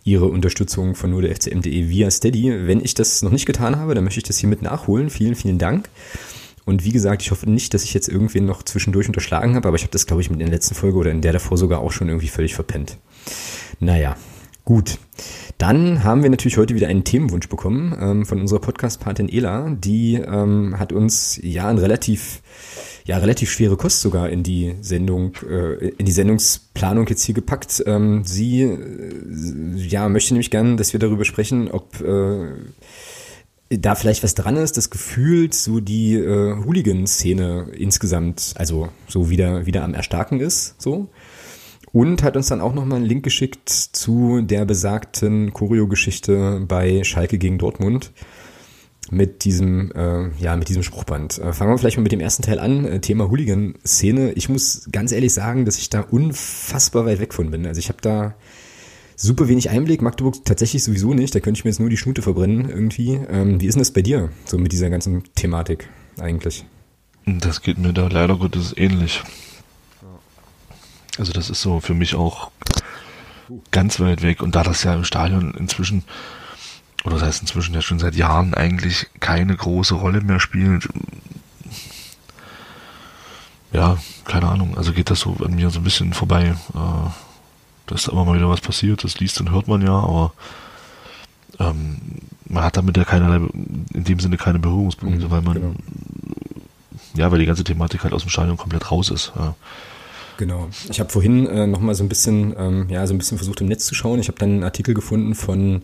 ihre Unterstützung von nur der FCM.de via Steady. Wenn ich das noch nicht getan habe, dann möchte ich das hiermit nachholen. Vielen, vielen Dank. Und wie gesagt, ich hoffe nicht, dass ich jetzt irgendwen noch zwischendurch unterschlagen habe, aber ich habe das, glaube ich, mit der letzten Folge oder in der davor sogar auch schon irgendwie völlig verpennt. Naja, gut. Dann haben wir natürlich heute wieder einen Themenwunsch bekommen ähm, von unserer Podcast-Patin Ela. Die ähm, hat uns ja ein relativ, ja, relativ schwere Kost sogar in die Sendung, äh, in die Sendungsplanung jetzt hier gepackt. Ähm, sie äh, ja, möchte nämlich gern, dass wir darüber sprechen, ob äh, da vielleicht was dran ist, das gefühlt so die äh, Hooligan-Szene insgesamt, also so wieder, wieder am Erstarken ist, so. Und hat uns dann auch nochmal einen Link geschickt zu der besagten Choreo-Geschichte bei Schalke gegen Dortmund mit diesem, äh, ja, mit diesem Spruchband. Äh, fangen wir vielleicht mal mit dem ersten Teil an, äh, Thema Hooligan-Szene. Ich muss ganz ehrlich sagen, dass ich da unfassbar weit weg von bin. Also ich habe da super wenig Einblick, Magdeburg tatsächlich sowieso nicht, da könnte ich mir jetzt nur die Schnute verbrennen irgendwie. Ähm, wie ist denn das bei dir, so mit dieser ganzen Thematik eigentlich? Das geht mir da leider Gottes ähnlich. Also das ist so für mich auch ganz weit weg. Und da das ja im Stadion inzwischen, oder das heißt inzwischen ja schon seit Jahren eigentlich keine große Rolle mehr spielt, ja, keine Ahnung, also geht das so an mir so ein bisschen vorbei. Äh, da ist immer mal wieder was passiert, das liest und hört man ja, aber ähm, man hat damit ja keinerlei, in dem Sinne keine Berührungspunkte, mhm, weil man, genau. ja, weil die ganze Thematik halt aus dem Stadion komplett raus ist. Ja. Genau. Ich habe vorhin äh, noch mal so ein bisschen, ähm, ja, so ein bisschen versucht im Netz zu schauen. Ich habe dann einen Artikel gefunden von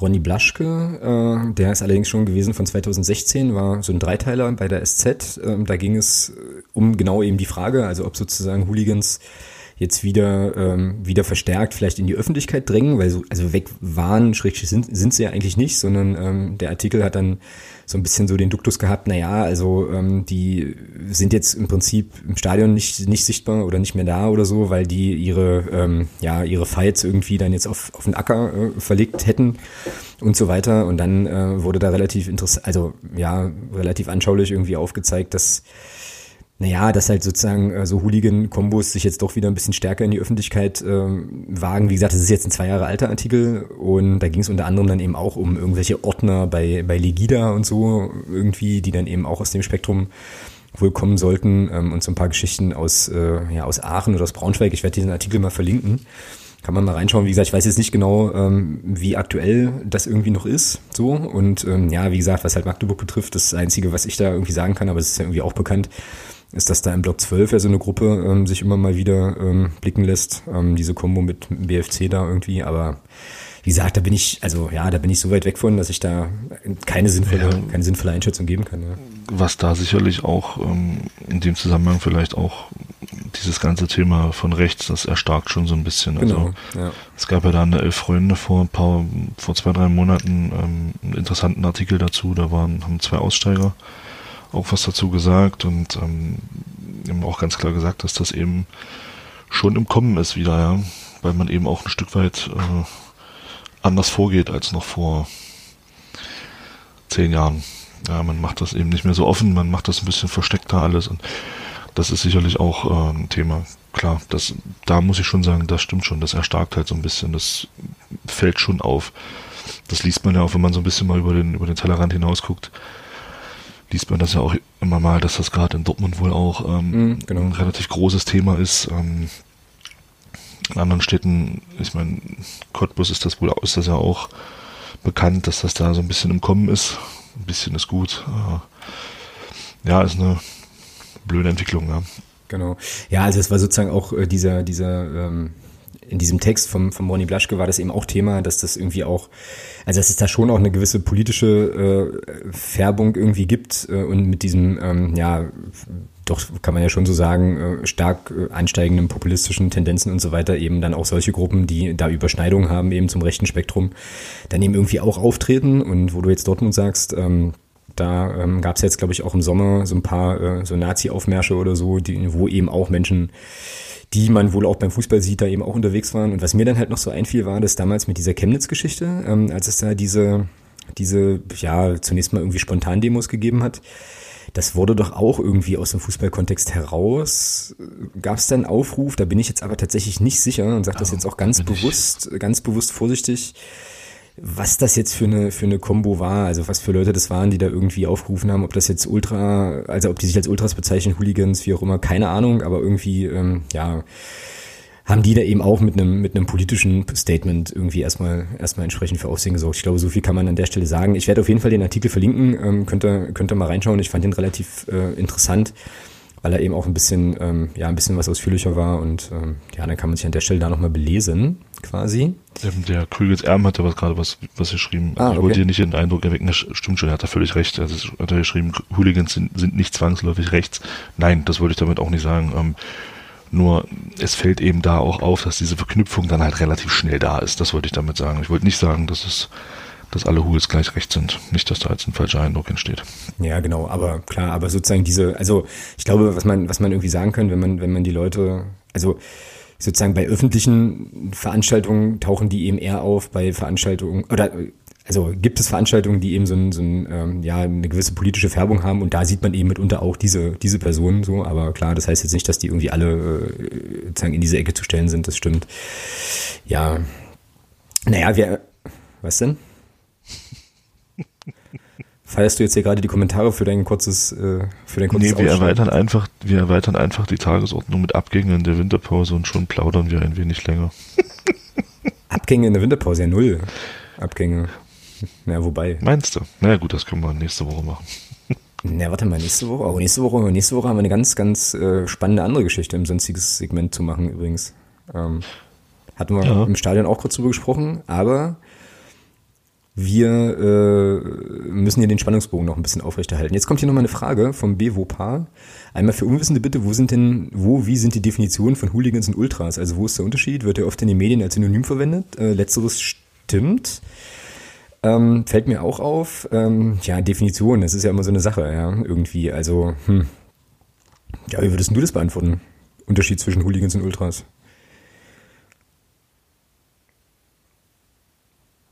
Ronny Blaschke, äh, der ist allerdings schon gewesen von 2016, war so ein Dreiteiler bei der SZ. Ähm, da ging es äh, um genau eben die Frage, also ob sozusagen Hooligans jetzt wieder, ähm, wieder verstärkt vielleicht in die Öffentlichkeit drängen, weil so, also weg waren, schrägstrich sind, sind sie ja eigentlich nicht, sondern ähm, der Artikel hat dann so ein bisschen so den Duktus gehabt, naja, also ähm, die sind jetzt im Prinzip im Stadion nicht, nicht sichtbar oder nicht mehr da oder so, weil die ihre, ähm, ja, ihre Fights irgendwie dann jetzt auf, auf den Acker äh, verlegt hätten und so weiter. Und dann äh, wurde da relativ interessant, also ja, relativ anschaulich irgendwie aufgezeigt, dass naja, dass halt sozusagen äh, so Hooligan-Kombos sich jetzt doch wieder ein bisschen stärker in die Öffentlichkeit ähm, wagen. Wie gesagt, das ist jetzt ein zwei Jahre alter Artikel und da ging es unter anderem dann eben auch um irgendwelche Ordner bei, bei Legida und so irgendwie, die dann eben auch aus dem Spektrum wohl kommen sollten ähm, und so ein paar Geschichten aus, äh, ja, aus Aachen oder aus Braunschweig. Ich werde diesen Artikel mal verlinken. Kann man mal reinschauen. Wie gesagt, ich weiß jetzt nicht genau, ähm, wie aktuell das irgendwie noch ist. So. Und ähm, ja, wie gesagt, was halt Magdeburg betrifft, das Einzige, was ich da irgendwie sagen kann, aber es ist ja irgendwie auch bekannt, ist, dass da im Block 12 ja so eine Gruppe ähm, sich immer mal wieder ähm, blicken lässt, ähm, diese Kombo mit BFC da irgendwie, aber wie gesagt, da bin ich, also ja, da bin ich so weit weg von, dass ich da keine sinnvolle, ja, keine sinnvolle Einschätzung geben kann. Ja. Was da sicherlich auch ähm, in dem Zusammenhang vielleicht auch dieses ganze Thema von rechts, das erstarkt schon so ein bisschen. Also genau, ja. es gab ja da eine Elf Freunde vor ein paar, vor zwei, drei Monaten ähm, einen interessanten Artikel dazu, da waren, haben zwei Aussteiger auch was dazu gesagt und ähm, eben auch ganz klar gesagt, dass das eben schon im Kommen ist wieder, ja, weil man eben auch ein Stück weit äh, anders vorgeht als noch vor zehn Jahren. Ja, man macht das eben nicht mehr so offen, man macht das ein bisschen versteckter alles und das ist sicherlich auch äh, ein Thema. Klar, das, da muss ich schon sagen, das stimmt schon, das erstarkt halt so ein bisschen, das fällt schon auf. Das liest man ja auch, wenn man so ein bisschen mal über den, über den Tellerrand hinaus guckt liest man das ja auch immer mal, dass das gerade in Dortmund wohl auch ähm, mm, genau. ein relativ großes Thema ist. Ähm, in anderen Städten, ich meine, Cottbus ist das wohl ist das ja auch bekannt, dass das da so ein bisschen im Kommen ist. Ein bisschen ist gut. Äh, ja, ist eine blöde Entwicklung, ja. Genau. Ja, also es war sozusagen auch äh, dieser, dieser ähm, in diesem Text vom, vom Ronny Blaschke war das eben auch Thema, dass das irgendwie auch, also dass es da schon auch eine gewisse politische äh, Färbung irgendwie gibt äh, und mit diesem, ähm, ja, doch kann man ja schon so sagen, äh, stark äh, ansteigenden populistischen Tendenzen und so weiter eben dann auch solche Gruppen, die da Überschneidungen haben eben zum rechten Spektrum, dann eben irgendwie auch auftreten. Und wo du jetzt Dortmund sagst, ähm, da ähm, gab es jetzt, glaube ich, auch im Sommer so ein paar äh, so Nazi-Aufmärsche oder so, die, wo eben auch Menschen die man wohl auch beim Fußball sieht, da eben auch unterwegs waren. Und was mir dann halt noch so einfiel, war das damals mit dieser Chemnitz-Geschichte, ähm, als es da diese, diese, ja, zunächst mal irgendwie Spontan-Demos gegeben hat. Das wurde doch auch irgendwie aus dem Fußballkontext heraus. Gab es da einen Aufruf? Da bin ich jetzt aber tatsächlich nicht sicher und sage das jetzt auch ganz bewusst, ganz bewusst vorsichtig was das jetzt für eine für eine Combo war, also was für Leute das waren, die da irgendwie aufgerufen haben, ob das jetzt Ultra, also ob die sich als Ultras bezeichnen, Hooligans, wie auch immer, keine Ahnung, aber irgendwie ähm, ja haben die da eben auch mit einem mit einem politischen Statement irgendwie erstmal erstmal entsprechend für Aufsehen gesorgt. Ich glaube, so viel kann man an der Stelle sagen. Ich werde auf jeden Fall den Artikel verlinken, ähm, könnt ihr könnt ihr mal reinschauen. Ich fand den relativ äh, interessant weil er eben auch ein bisschen, ähm, ja, ein bisschen was ausführlicher war und ähm, ja, dann kann man sich an der Stelle da nochmal belesen, quasi. Der Krügels Erm hatte was gerade was, was geschrieben. Ah, ich wollte dir nicht den Eindruck erwecken, das stimmt schon, er hat da völlig recht. Also hat er geschrieben, Hooligans sind, sind nicht zwangsläufig rechts. Nein, das wollte ich damit auch nicht sagen. Ähm, nur es fällt eben da auch auf, dass diese Verknüpfung dann halt relativ schnell da ist. Das wollte ich damit sagen. Ich wollte nicht sagen, dass es dass alle Hools gleich recht sind. Nicht, dass da jetzt ein falscher Eindruck entsteht. Ja, genau, aber klar, aber sozusagen diese, also ich glaube, was man, was man irgendwie sagen kann, wenn man, wenn man die Leute, also sozusagen bei öffentlichen Veranstaltungen tauchen die eben eher auf, bei Veranstaltungen, oder also gibt es Veranstaltungen, die eben so, ein, so ein, ähm, ja, eine gewisse politische Färbung haben und da sieht man eben mitunter auch diese, diese Personen so, aber klar, das heißt jetzt nicht, dass die irgendwie alle äh, sozusagen in diese Ecke zu stellen sind, das stimmt. Ja. Naja, wir, was denn? Feierst du jetzt hier gerade die Kommentare für dein kurzes, äh, für dein kurzes Nee, wir erweitern einfach, wir erweitern einfach die Tagesordnung mit Abgängen in der Winterpause und schon plaudern wir ein wenig länger. Abgänge in der Winterpause, ja null. Abgänge. Na, wobei. Meinst du? Na naja, gut, das können wir nächste Woche machen. Na, warte mal, nächste Woche. Oh, nächste Woche, nächste Woche haben wir eine ganz, ganz äh, spannende andere Geschichte im sonstiges Segment zu machen übrigens. Ähm, hatten wir ja. im Stadion auch kurz drüber gesprochen, aber wir äh, müssen hier den Spannungsbogen noch ein bisschen aufrechterhalten. Jetzt kommt hier nochmal eine Frage vom BWOPA. Einmal für Unwissende bitte, wo sind denn, wo, wie sind die Definitionen von Hooligans und Ultras? Also wo ist der Unterschied? Wird er oft in den Medien als Synonym verwendet? Äh, letzteres stimmt. Ähm, fällt mir auch auf. Ähm, ja, Definition, das ist ja immer so eine Sache, ja, irgendwie. Also, hm. Ja, wie würdest du das beantworten? Unterschied zwischen Hooligans und Ultras?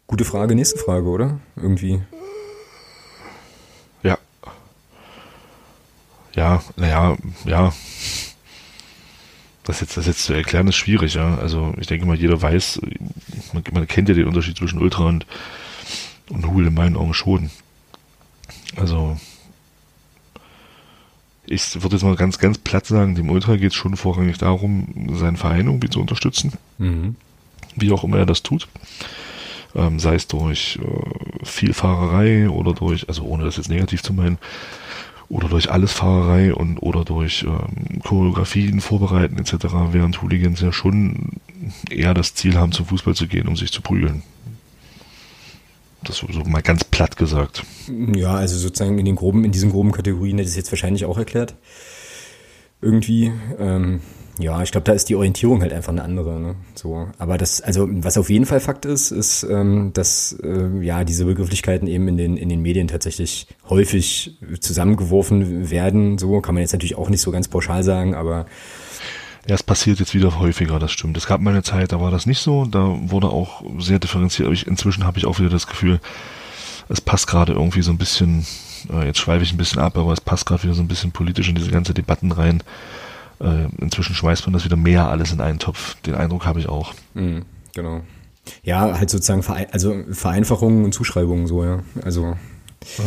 Gute Frage, nächste Frage, oder? Irgendwie. Ja. Ja, naja, ja. Das jetzt, das jetzt zu erklären ist schwierig, ja. Also ich denke mal, jeder weiß, man, man kennt ja den Unterschied zwischen Ultra und, und Hul in meinen Augen schon. Also ich würde jetzt mal ganz, ganz platt sagen, dem Ultra geht es schon vorrangig darum, seinen Verein irgendwie zu unterstützen. Mhm. Wie auch immer er das tut ähm, sei es durch äh, Vielfahrerei oder durch, also ohne das jetzt negativ zu meinen, oder durch Allesfahrerei und oder durch ähm, Choreografien vorbereiten etc., während Hooligans ja schon eher das Ziel haben, zum Fußball zu gehen, um sich zu prügeln. Das so mal ganz platt gesagt. Ja, also sozusagen in den groben, in diesen groben Kategorien hätte ich es jetzt wahrscheinlich auch erklärt. Irgendwie. Ähm, ja, ich glaube, da ist die Orientierung halt einfach eine andere. Ne? So, aber das, also was auf jeden Fall Fakt ist, ist, ähm, dass äh, ja diese Begrifflichkeiten eben in den in den Medien tatsächlich häufig zusammengeworfen werden. So kann man jetzt natürlich auch nicht so ganz pauschal sagen, aber ja, es passiert jetzt wieder häufiger, das stimmt. Es gab mal eine Zeit, da war das nicht so, da wurde auch sehr differenziert. Aber ich, inzwischen habe ich auch wieder das Gefühl, es passt gerade irgendwie so ein bisschen, äh, jetzt schweife ich ein bisschen ab, aber es passt gerade wieder so ein bisschen politisch in diese ganze Debatten rein äh, inzwischen schmeißt man das wieder mehr alles in einen Topf. Den Eindruck habe ich auch. Mhm, genau. Ja, halt sozusagen Verein also Vereinfachungen und Zuschreibungen so, ja. Also ja.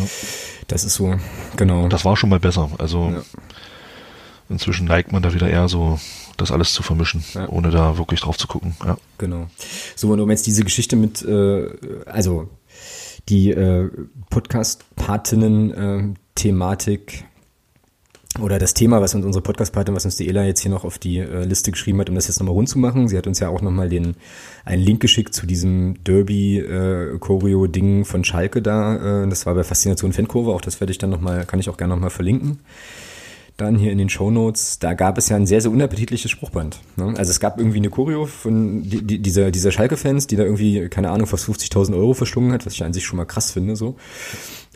das ist so, genau. Das war schon mal besser. Also ja. inzwischen neigt man da wieder eher so, das alles zu vermischen, ja. ohne da wirklich drauf zu gucken. Ja. Genau. So, und um jetzt diese Geschichte mit, äh, also die äh, Podcast-Patinnen-Thematik oder das Thema, was uns unsere Podcast-Partnerin, was uns die Ela jetzt hier noch auf die äh, Liste geschrieben hat, um das jetzt nochmal rund zu machen. Sie hat uns ja auch nochmal den, einen Link geschickt zu diesem Derby-Choreo-Ding äh, von Schalke da. Äh, das war bei Faszination Fankurve, auch das werde ich dann nochmal, kann ich auch gerne nochmal verlinken. Dann hier in den Show Notes, da gab es ja ein sehr, sehr unappetitliches Spruchband. Ne? Also es gab irgendwie eine Choreo von die, die, dieser, dieser Schalke-Fans, die da irgendwie, keine Ahnung, fast 50.000 Euro verschlungen hat, was ich an sich schon mal krass finde, so.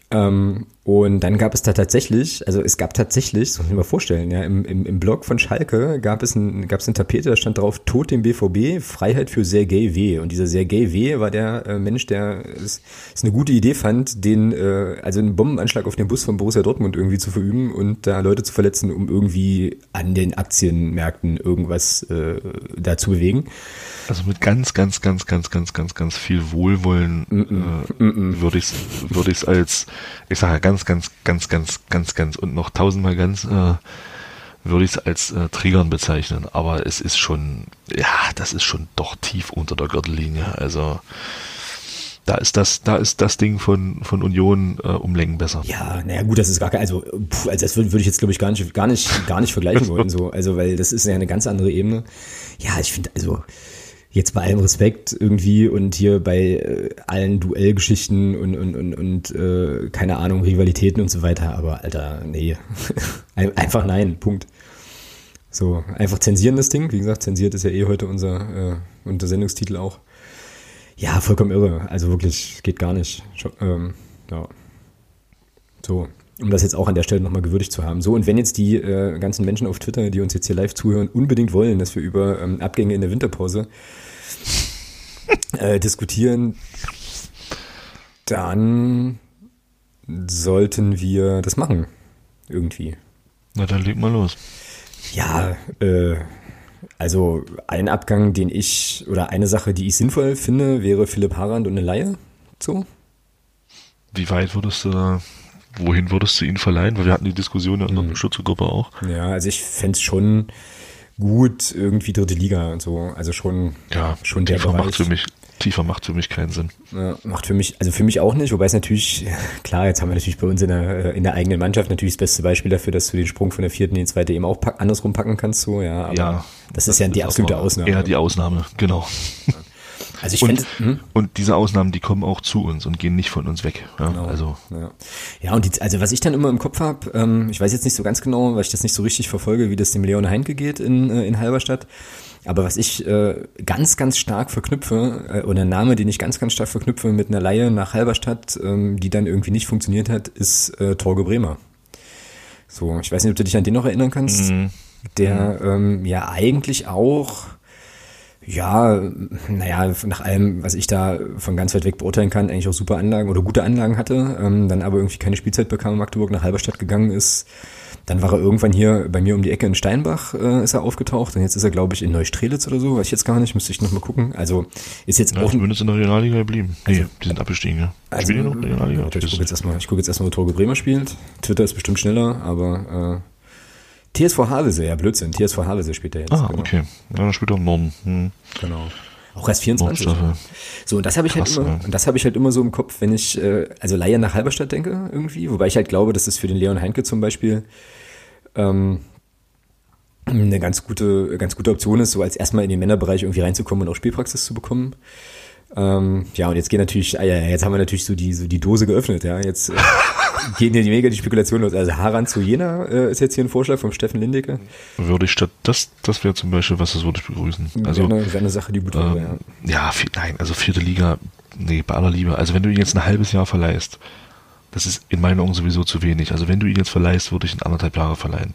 Ähm, und dann gab es da tatsächlich, also es gab tatsächlich, das muss ich mir mal vorstellen, ja, im, im, im Blog von Schalke gab es, ein, gab es eine Tapete, da stand drauf, Tod dem BVB, Freiheit für Sergei W. Und dieser Sergei W. war der äh, Mensch, der es, es eine gute Idee fand, den, äh, also einen Bombenanschlag auf den Bus von Borussia Dortmund irgendwie zu verüben und da Leute zu verletzen, um irgendwie an den Aktienmärkten irgendwas äh, da zu bewegen. Also mit ganz, ganz, ganz, ganz, ganz, ganz, ganz viel Wohlwollen mm -mm. äh, würde ich es ich's als, ich sage ganz, ganz, ganz, ganz, ganz, ganz und noch tausendmal ganz, äh, würde ich es als äh, Triggern bezeichnen. Aber es ist schon, ja, das ist schon doch tief unter der Gürtellinie. Also da ist das, da ist das Ding von, von Union äh, um Längen besser. Ja, naja gut, das ist gar kein, also, puh, also das würde, würde ich jetzt glaube ich gar nicht, gar nicht, gar nicht vergleichen wollen, so, also weil das ist ja eine ganz andere Ebene. Ja, ich finde, also jetzt bei allem Respekt irgendwie und hier bei äh, allen Duellgeschichten und, und, und, und äh, keine Ahnung, Rivalitäten und so weiter, aber Alter, nee. einfach nein, Punkt. So, einfach zensieren das Ding. Wie gesagt, zensiert ist ja eh heute unser, äh, unser Sendungstitel auch. Ja, vollkommen irre. Also wirklich, geht gar nicht. Ähm, ja. So, um das jetzt auch an der Stelle nochmal gewürdigt zu haben. So, und wenn jetzt die äh, ganzen Menschen auf Twitter, die uns jetzt hier live zuhören, unbedingt wollen, dass wir über ähm, Abgänge in der Winterpause äh, diskutieren, dann sollten wir das machen. Irgendwie. Na, dann leg mal los. Ja, äh, also ein Abgang, den ich, oder eine Sache, die ich sinnvoll finde, wäre Philipp Harand und eine Laie. So. Wie weit würdest du da wohin würdest du ihn verleihen? Weil wir hatten die Diskussion in der mhm. Schutzgruppe auch. Ja, also ich fände es schon gut, irgendwie dritte Liga und so. Also schon, ja, schon der Bereich. macht für mich tiefer macht für mich keinen Sinn. Ja, macht für mich, also für mich auch nicht, wobei es natürlich, klar, jetzt haben wir natürlich bei uns in der, in der eigenen Mannschaft natürlich das beste Beispiel dafür, dass du den Sprung von der vierten in die zweite eben auch pack, andersrum packen kannst, so, ja. Aber ja, das, das ist ja die absolute Ausnahme. Eher die Ausnahme, genau. Also ich und, hm? und diese Ausnahmen, die kommen auch zu uns und gehen nicht von uns weg. Ja, genau. also. ja. ja und die, also was ich dann immer im Kopf habe, ähm, ich weiß jetzt nicht so ganz genau, weil ich das nicht so richtig verfolge, wie das dem Leon Heinke geht in, äh, in Halberstadt. Aber was ich äh, ganz, ganz stark verknüpfe, äh, oder ein Name, den ich ganz, ganz stark verknüpfe mit einer Laie nach Halberstadt, ähm, die dann irgendwie nicht funktioniert hat, ist äh, Torge Bremer. So, ich weiß nicht, ob du dich an den noch erinnern kannst. Mhm. Der mhm. Ähm, ja eigentlich auch ja, naja, nach allem, was ich da von ganz weit weg beurteilen kann, eigentlich auch super Anlagen oder gute Anlagen hatte, ähm, dann aber irgendwie keine Spielzeit bekam in Magdeburg, nach Halberstadt gegangen ist. Dann war er irgendwann hier bei mir um die Ecke in Steinbach, äh, ist er aufgetaucht und jetzt ist er, glaube ich, in Neustrelitz oder so, weiß ich jetzt gar nicht, müsste ich noch mal gucken. Also ist jetzt ja, auch... Zumindest in der Regionalliga geblieben. Nee, also, die sind abgestiegen, ja. Also, Spielen noch in der Regionalliga? ich gucke jetzt erstmal, ich gucke jetzt erstmal, wo Torge Bremer spielt. Twitter ist bestimmt schneller, aber... Äh, TSV Havelse, ja, Blödsinn. TSV Havelse spielt er jetzt. Ah, genau. okay. Ja, dann spielt er im Norden. Hm. Genau. Auch erst 24. So, und das habe ich halt Krass, halt immer, ja. und das habe ich halt immer so im Kopf, wenn ich, äh, also Laie nach Halberstadt denke, irgendwie, wobei ich halt glaube, dass das für den Leon Heinke zum Beispiel ähm, eine ganz gute, ganz gute Option ist, so als erstmal in den Männerbereich irgendwie reinzukommen und auch Spielpraxis zu bekommen. Ähm, ja, und jetzt geht natürlich, ah, ja, jetzt haben wir natürlich so die, so die Dose geöffnet, ja. Jetzt äh, gehen ja die mega die Spekulationen los. Also Haran zu Jena äh, ist jetzt hier ein Vorschlag vom Steffen Lindecke. Würde ich statt, das, das wäre zum Beispiel was, das würde ich begrüßen. Also, wäre eine, eine Sache, die gut ähm, wäre. Ja, ja vier, nein, also vierte Liga, nee, bei aller Liebe. Also wenn du ihn jetzt ein halbes Jahr verleihst, das ist in meinen Augen sowieso zu wenig. Also wenn du ihn jetzt verleihst, würde ich ihn anderthalb Jahre verleihen.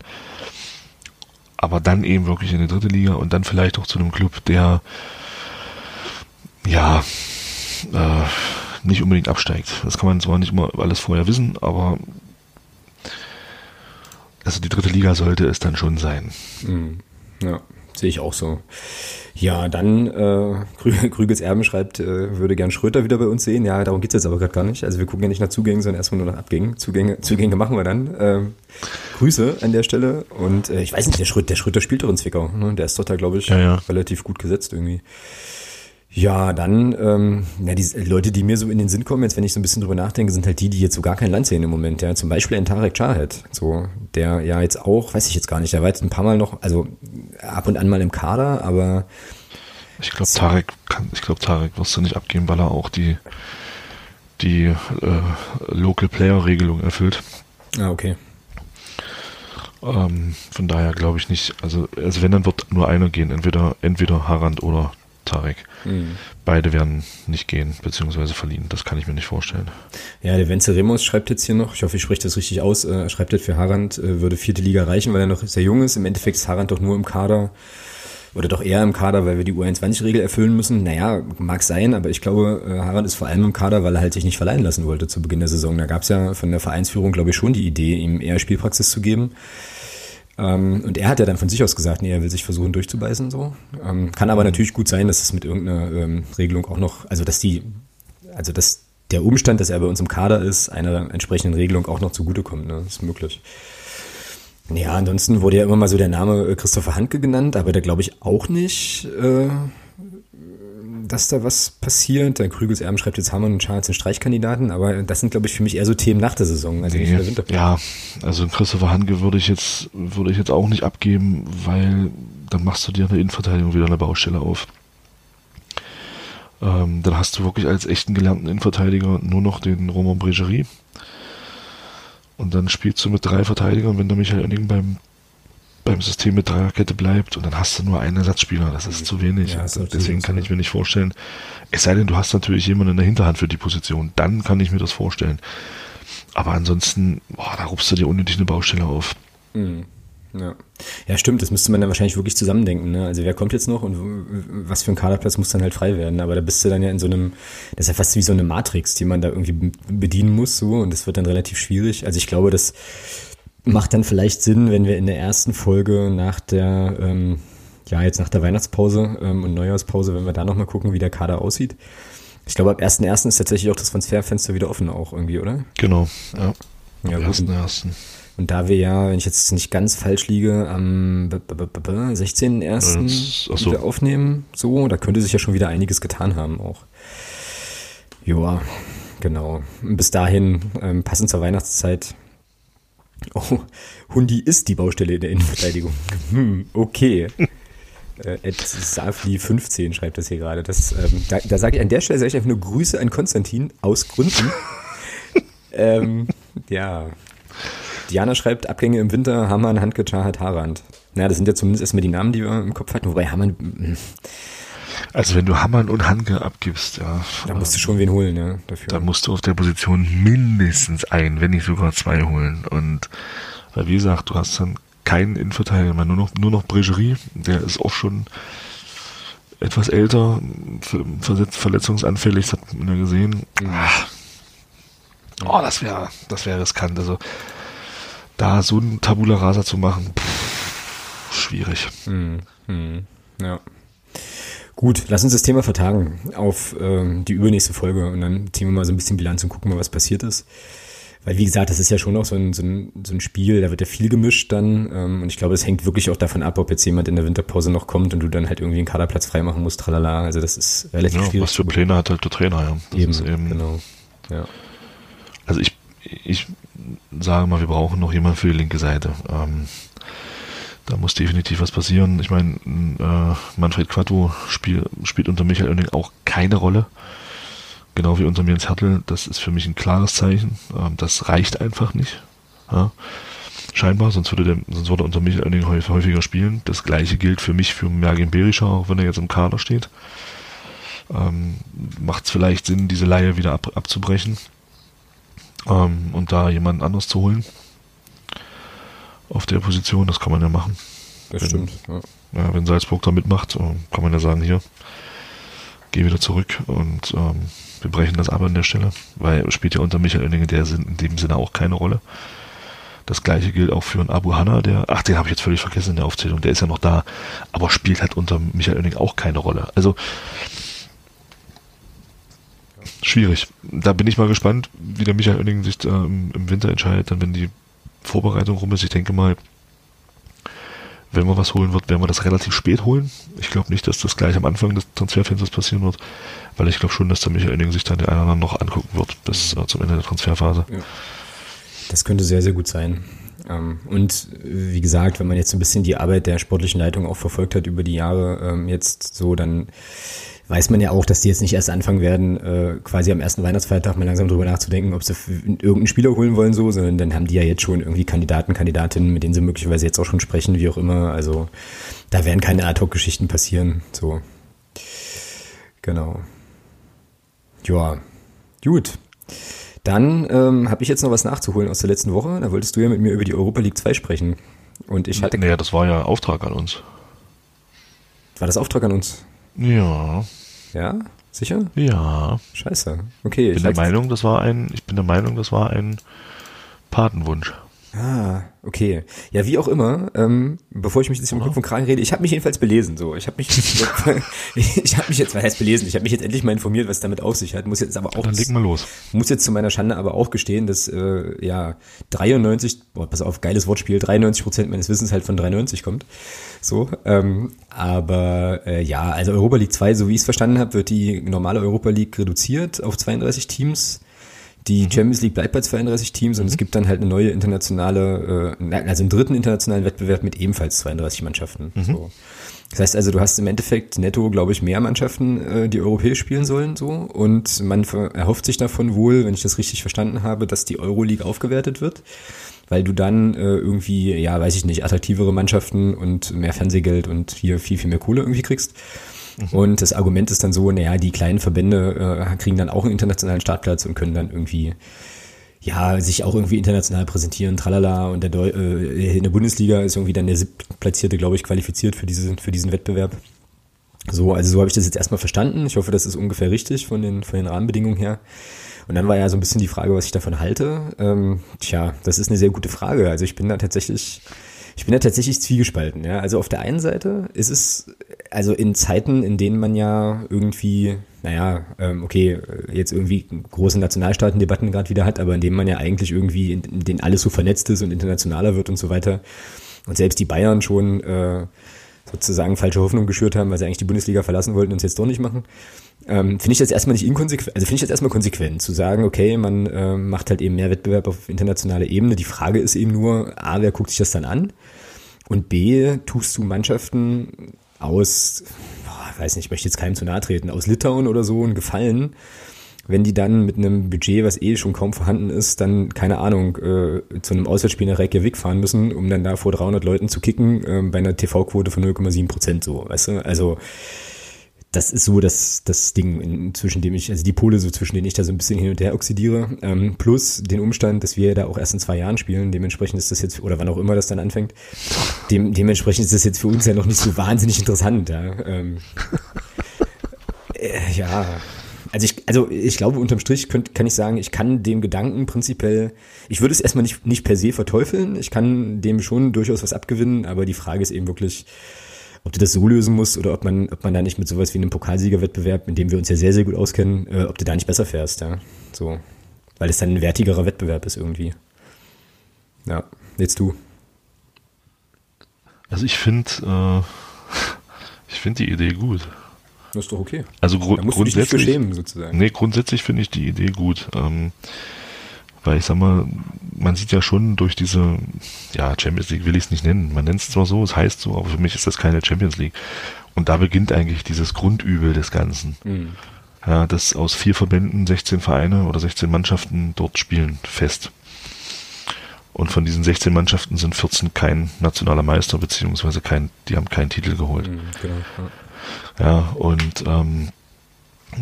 Aber dann eben wirklich in die dritte Liga und dann vielleicht auch zu einem Club, der ja, äh, nicht unbedingt absteigt. Das kann man zwar nicht immer alles vorher wissen, aber also die dritte Liga sollte es dann schon sein. Mhm. Ja, sehe ich auch so. Ja, dann äh, Krügels Erben schreibt, äh, würde gern Schröter wieder bei uns sehen. Ja, darum geht's jetzt aber gerade gar nicht. Also wir gucken ja nicht nach Zugängen, sondern erstmal nur nach Abgängen. Zugänge, Zugänge machen wir dann. Ähm, Grüße an der Stelle. Und äh, ich weiß nicht, der Schröter, der Schröter spielt doch in Zwickau. Ne? Der ist doch da, glaube ich, ja, ja. relativ gut gesetzt irgendwie. Ja, dann, ähm, ja, die Leute, die mir so in den Sinn kommen, jetzt wenn ich so ein bisschen drüber nachdenke, sind halt die, die jetzt so gar kein Land sehen im Moment, ja. Zum Beispiel ein Tarek Chahed. So, der ja jetzt auch, weiß ich jetzt gar nicht, der war jetzt ein paar Mal noch, also ab und an mal im Kader, aber ich glaube, Tarek kann, ich glaube, Tarek wirst du nicht abgeben, weil er auch die, die äh, Local Player Regelung erfüllt. Ah, okay. Ähm, von daher glaube ich nicht, also, also wenn, dann wird nur einer gehen, entweder, entweder Harand oder Tarek. Mhm. Beide werden nicht gehen, beziehungsweise verliehen. Das kann ich mir nicht vorstellen. Ja, der Wenzel Remus schreibt jetzt hier noch, ich hoffe, ich spreche das richtig aus, äh, schreibt jetzt für Harand, äh, würde vierte Liga reichen, weil er noch sehr jung ist. Im Endeffekt ist Harand doch nur im Kader oder doch eher im Kader, weil wir die U21-Regel erfüllen müssen. Naja, mag sein, aber ich glaube, äh, Harald ist vor allem im Kader, weil er halt sich nicht verleihen lassen wollte zu Beginn der Saison. Da gab es ja von der Vereinsführung, glaube ich, schon die Idee, ihm eher Spielpraxis zu geben. Ähm, und er hat ja dann von sich aus gesagt, nee, er will sich versuchen durchzubeißen. so. Ähm, kann aber natürlich gut sein, dass es mit irgendeiner ähm, Regelung auch noch, also dass die, also dass der Umstand, dass er bei uns im Kader ist, einer entsprechenden Regelung auch noch zugutekommt. Ne? Das ist möglich. Ja, ansonsten wurde ja immer mal so der Name äh, Christopher Handke genannt, aber da glaube ich auch nicht, äh, dass da was passiert. Der Krügels Erben schreibt jetzt Hamann und Charles sind Streichkandidaten, aber das sind, glaube ich, für mich eher so Themen nach der Saison, also nee. Ja, also Christopher Handke würde ich jetzt, würde ich jetzt auch nicht abgeben, weil dann machst du dir eine Innenverteidigung wieder eine Baustelle auf. Ähm, dann hast du wirklich als echten gelernten Innenverteidiger nur noch den Roman Bregerie und dann spielst du mit drei Verteidigern, wenn der Michael Oenning beim, beim System mit Dreierkette bleibt und dann hast du nur einen Ersatzspieler. Das ist zu wenig. Ja, ist Deswegen kann ich mir nicht vorstellen. Es sei denn, du hast natürlich jemanden in der Hinterhand für die Position. Dann kann ich mir das vorstellen. Aber ansonsten, boah, da rupst du dir unnötig eine Baustelle auf. Mhm. Ja. ja, stimmt, das müsste man dann wahrscheinlich wirklich zusammendenken. Ne? Also wer kommt jetzt noch und was für ein Kaderplatz muss dann halt frei werden. Aber da bist du dann ja in so einem, das ist ja fast wie so eine Matrix, die man da irgendwie bedienen muss so und das wird dann relativ schwierig. Also ich glaube, das macht dann vielleicht Sinn, wenn wir in der ersten Folge nach der, ähm, ja jetzt nach der Weihnachtspause ähm, und Neujahrspause, wenn wir da nochmal gucken, wie der Kader aussieht. Ich glaube, ab 1.1. ist tatsächlich auch das Transferfenster wieder offen auch irgendwie, oder? Genau, ja. Ja, am 1.1. Und da wir ja, wenn ich jetzt nicht ganz falsch liege, am 16.01. So. wieder aufnehmen, so, da könnte sich ja schon wieder einiges getan haben auch. Joa, genau. Bis dahin, ähm, passend zur Weihnachtszeit. Oh, Hundi ist die Baustelle in der Innenverteidigung. hm, okay. Äh, Safli15 schreibt das hier gerade. Das, ähm, da, da sage ich an der Stelle sage ich einfach nur Grüße an Konstantin aus Gründen. ähm, ja, Diana schreibt, Abgänge im Winter, Hamann, Handke, Chahat, Harand. Naja, das sind ja zumindest erstmal die Namen, die wir im Kopf hatten, wobei Hamann... Also wenn du Hamann und Handke abgibst, ja. Da musst du schon wen holen, ja, dafür. Da musst du auf der Position mindestens ein, wenn nicht sogar zwei holen. Und weil wie gesagt, du hast dann keinen Innenverteidiger mehr, nur noch, nur noch Bregerie, der ist auch schon etwas älter, verletzungsanfällig, das hat man ja gesehen. Mhm. Oh, das wäre das wäre riskant. Also da so ein Tabula Rasa zu machen, pff, schwierig. Hm, hm, ja. Gut, lass uns das Thema vertagen auf ähm, die übernächste Folge und dann ziehen wir mal so ein bisschen Bilanz und gucken mal, was passiert ist. Weil, wie gesagt, das ist ja schon auch so ein, so ein, so ein Spiel, da wird ja viel gemischt dann. Ähm, und ich glaube, es hängt wirklich auch davon ab, ob jetzt jemand in der Winterpause noch kommt und du dann halt irgendwie einen Kaderplatz freimachen musst, tralala. Also das ist relativ ja, schwierig. Was für Pläne hat halt der Trainer, ja. Das eben, eben, genau. Ja. Also ich, ich sage mal, wir brauchen noch jemanden für die linke Seite. Ähm, da muss definitiv was passieren. Ich meine, äh, Manfred Quattro spiel, spielt unter Michael Oenning auch keine Rolle. Genau wie unter Jens Hertel. Das ist für mich ein klares Zeichen. Ähm, das reicht einfach nicht. Ja. Scheinbar, sonst würde, der, sonst würde unter Michael Oenning häufiger spielen. Das gleiche gilt für mich für Mergin Berischer, auch wenn er jetzt im Kader steht. Ähm, Macht es vielleicht Sinn, diese Laie wieder ab, abzubrechen ähm, und da jemanden anders zu holen auf der Position, das kann man ja machen. Das wenn, stimmt. Ja. ja. wenn Salzburg da mitmacht, äh, kann man ja sagen, hier, geh wieder zurück und ähm, wir brechen das ab an der Stelle, weil spielt ja unter Michael Oenninge der sind in dem Sinne auch keine Rolle. Das gleiche gilt auch für einen Abu Hanna, der, ach, den habe ich jetzt völlig vergessen in der Aufzählung, der ist ja noch da, aber spielt halt unter Michael Oenning auch keine Rolle. Also schwierig. Da bin ich mal gespannt, wie der Michael Oenning sich da im, im Winter entscheidet, dann wenn die Vorbereitung rum ist. Ich denke mal, wenn man was holen wird, werden wir das relativ spät holen. Ich glaube nicht, dass das gleich am Anfang des Transferfensters passieren wird, weil ich glaube schon, dass der Michael Oenning sich dann den einen oder anderen noch angucken wird bis äh, zum Ende der Transferphase. Ja. Das könnte sehr, sehr gut sein. Ähm, und wie gesagt, wenn man jetzt so ein bisschen die Arbeit der sportlichen Leitung auch verfolgt hat über die Jahre ähm, jetzt so, dann weiß man ja auch, dass die jetzt nicht erst anfangen werden, äh, quasi am ersten Weihnachtsfeiertag mal langsam drüber nachzudenken, ob sie irgendeinen Spieler holen wollen, so, sondern dann haben die ja jetzt schon irgendwie Kandidaten, Kandidatinnen, mit denen sie möglicherweise jetzt auch schon sprechen, wie auch immer. Also da werden keine Ad-Hoc-Geschichten passieren. So. Genau. Ja, gut. Dann ähm, habe ich jetzt noch was nachzuholen aus der letzten Woche. Da wolltest du ja mit mir über die Europa League 2 sprechen. Und ich hatte. Naja, das war ja Auftrag an uns. War das Auftrag an uns? Ja. Ja? Sicher? Ja. Scheiße. Okay. Ich bin der Meinung, das war ein, ich bin der Meinung, das war ein Patenwunsch. Ah, okay. Ja, wie auch immer, ähm, bevor ich mich jetzt im Kopf und Kragen rede, ich habe mich jedenfalls belesen. So, ich habe mich, ich habe mich jetzt, was heißt belesen? Ich habe mich jetzt endlich mal informiert, was damit auf sich hat. Muss jetzt aber auch, Dann leg mal los. Muss jetzt zu meiner Schande aber auch gestehen, dass äh, ja 93, boah, pass auf, geiles Wortspiel, 93 Prozent meines Wissens halt von 93 kommt. So, ähm, aber äh, ja, also Europa League 2, so wie ich es verstanden habe, wird die normale Europa League reduziert auf 32 Teams die mhm. Champions League bleibt bei 32 Teams und mhm. es gibt dann halt eine neue internationale, äh, also einen dritten internationalen Wettbewerb mit ebenfalls 32 Mannschaften. Mhm. So. Das heißt also, du hast im Endeffekt netto, glaube ich, mehr Mannschaften, äh, die europäisch spielen sollen, so. Und man erhofft sich davon wohl, wenn ich das richtig verstanden habe, dass die Euroleague aufgewertet wird, weil du dann äh, irgendwie, ja, weiß ich nicht, attraktivere Mannschaften und mehr Fernsehgeld und hier viel, viel mehr Kohle irgendwie kriegst. Mhm. Und das Argument ist dann so, naja, die kleinen Verbände äh, kriegen dann auch einen internationalen Startplatz und können dann irgendwie ja, sich auch irgendwie international präsentieren, tralala. Und der Deu äh, in der Bundesliga ist irgendwie dann der siebtplatzierte, glaube ich, qualifiziert für, diese, für diesen Wettbewerb. So, also so habe ich das jetzt erstmal verstanden. Ich hoffe, das ist ungefähr richtig von den, von den Rahmenbedingungen her. Und dann war ja so ein bisschen die Frage, was ich davon halte. Ähm, tja, das ist eine sehr gute Frage. Also ich bin da tatsächlich ich bin da tatsächlich zwiegespalten. Ja? Also auf der einen Seite ist es, also in Zeiten, in denen man ja irgendwie, naja, ähm, okay, jetzt irgendwie große Nationalstaatendebatten gerade wieder hat, aber in denen man ja eigentlich irgendwie, in, in denen alles so vernetzt ist und internationaler wird und so weiter. Und selbst die Bayern schon äh, sozusagen falsche Hoffnung geschürt haben, weil sie eigentlich die Bundesliga verlassen wollten und es jetzt doch nicht machen. Ähm, finde ich das erstmal nicht inkonsequent, also finde ich das erstmal konsequent, zu sagen, okay, man äh, macht halt eben mehr Wettbewerb auf internationaler Ebene. Die Frage ist eben nur, A, wer guckt sich das dann an? Und B, tust du Mannschaften aus, boah, weiß nicht, ich möchte jetzt keinem zu nahe treten, aus Litauen oder so einen Gefallen, wenn die dann mit einem Budget, was eh schon kaum vorhanden ist, dann, keine Ahnung, äh, zu einem Auswärtsspiel nach Reykjavik fahren müssen, um dann da vor 300 Leuten zu kicken, äh, bei einer TV-Quote von 0,7 Prozent so, weißt du? Also, das ist so das, das Ding, zwischen dem ich, also die Pole so zwischen denen ich da so ein bisschen hin und her oxidiere, ähm, plus den Umstand, dass wir da auch erst in zwei Jahren spielen, dementsprechend ist das jetzt, oder wann auch immer das dann anfängt, dem, dementsprechend ist das jetzt für uns ja noch nicht so wahnsinnig interessant, ja. Ähm, äh, ja, also ich, also ich glaube, unterm Strich könnt, kann ich sagen, ich kann dem Gedanken prinzipiell, ich würde es erstmal nicht, nicht per se verteufeln, ich kann dem schon durchaus was abgewinnen, aber die Frage ist eben wirklich, ob du das so lösen musst oder ob man, ob man da nicht mit sowas wie einem Pokalsiegerwettbewerb, in dem wir uns ja sehr, sehr gut auskennen, äh, ob du da nicht besser fährst, ja. So. Weil es dann ein wertigerer Wettbewerb ist irgendwie. Ja, jetzt du. Also ich finde, äh, ich finde die Idee gut. Das ist doch okay. Also gru grundsätzlich, schämen, sozusagen. Nee, grundsätzlich finde ich die Idee gut. Ähm, weil ich sag mal, man sieht ja schon durch diese, ja, Champions League will ich es nicht nennen. Man nennt es zwar so, es heißt so, aber für mich ist das keine Champions League. Und da beginnt eigentlich dieses Grundübel des Ganzen. Mhm. Ja, dass aus vier Verbänden 16 Vereine oder 16 Mannschaften dort spielen, fest. Und von diesen 16 Mannschaften sind 14 kein nationaler Meister, beziehungsweise kein, die haben keinen Titel geholt. Mhm, genau, ja. Ja, und ähm,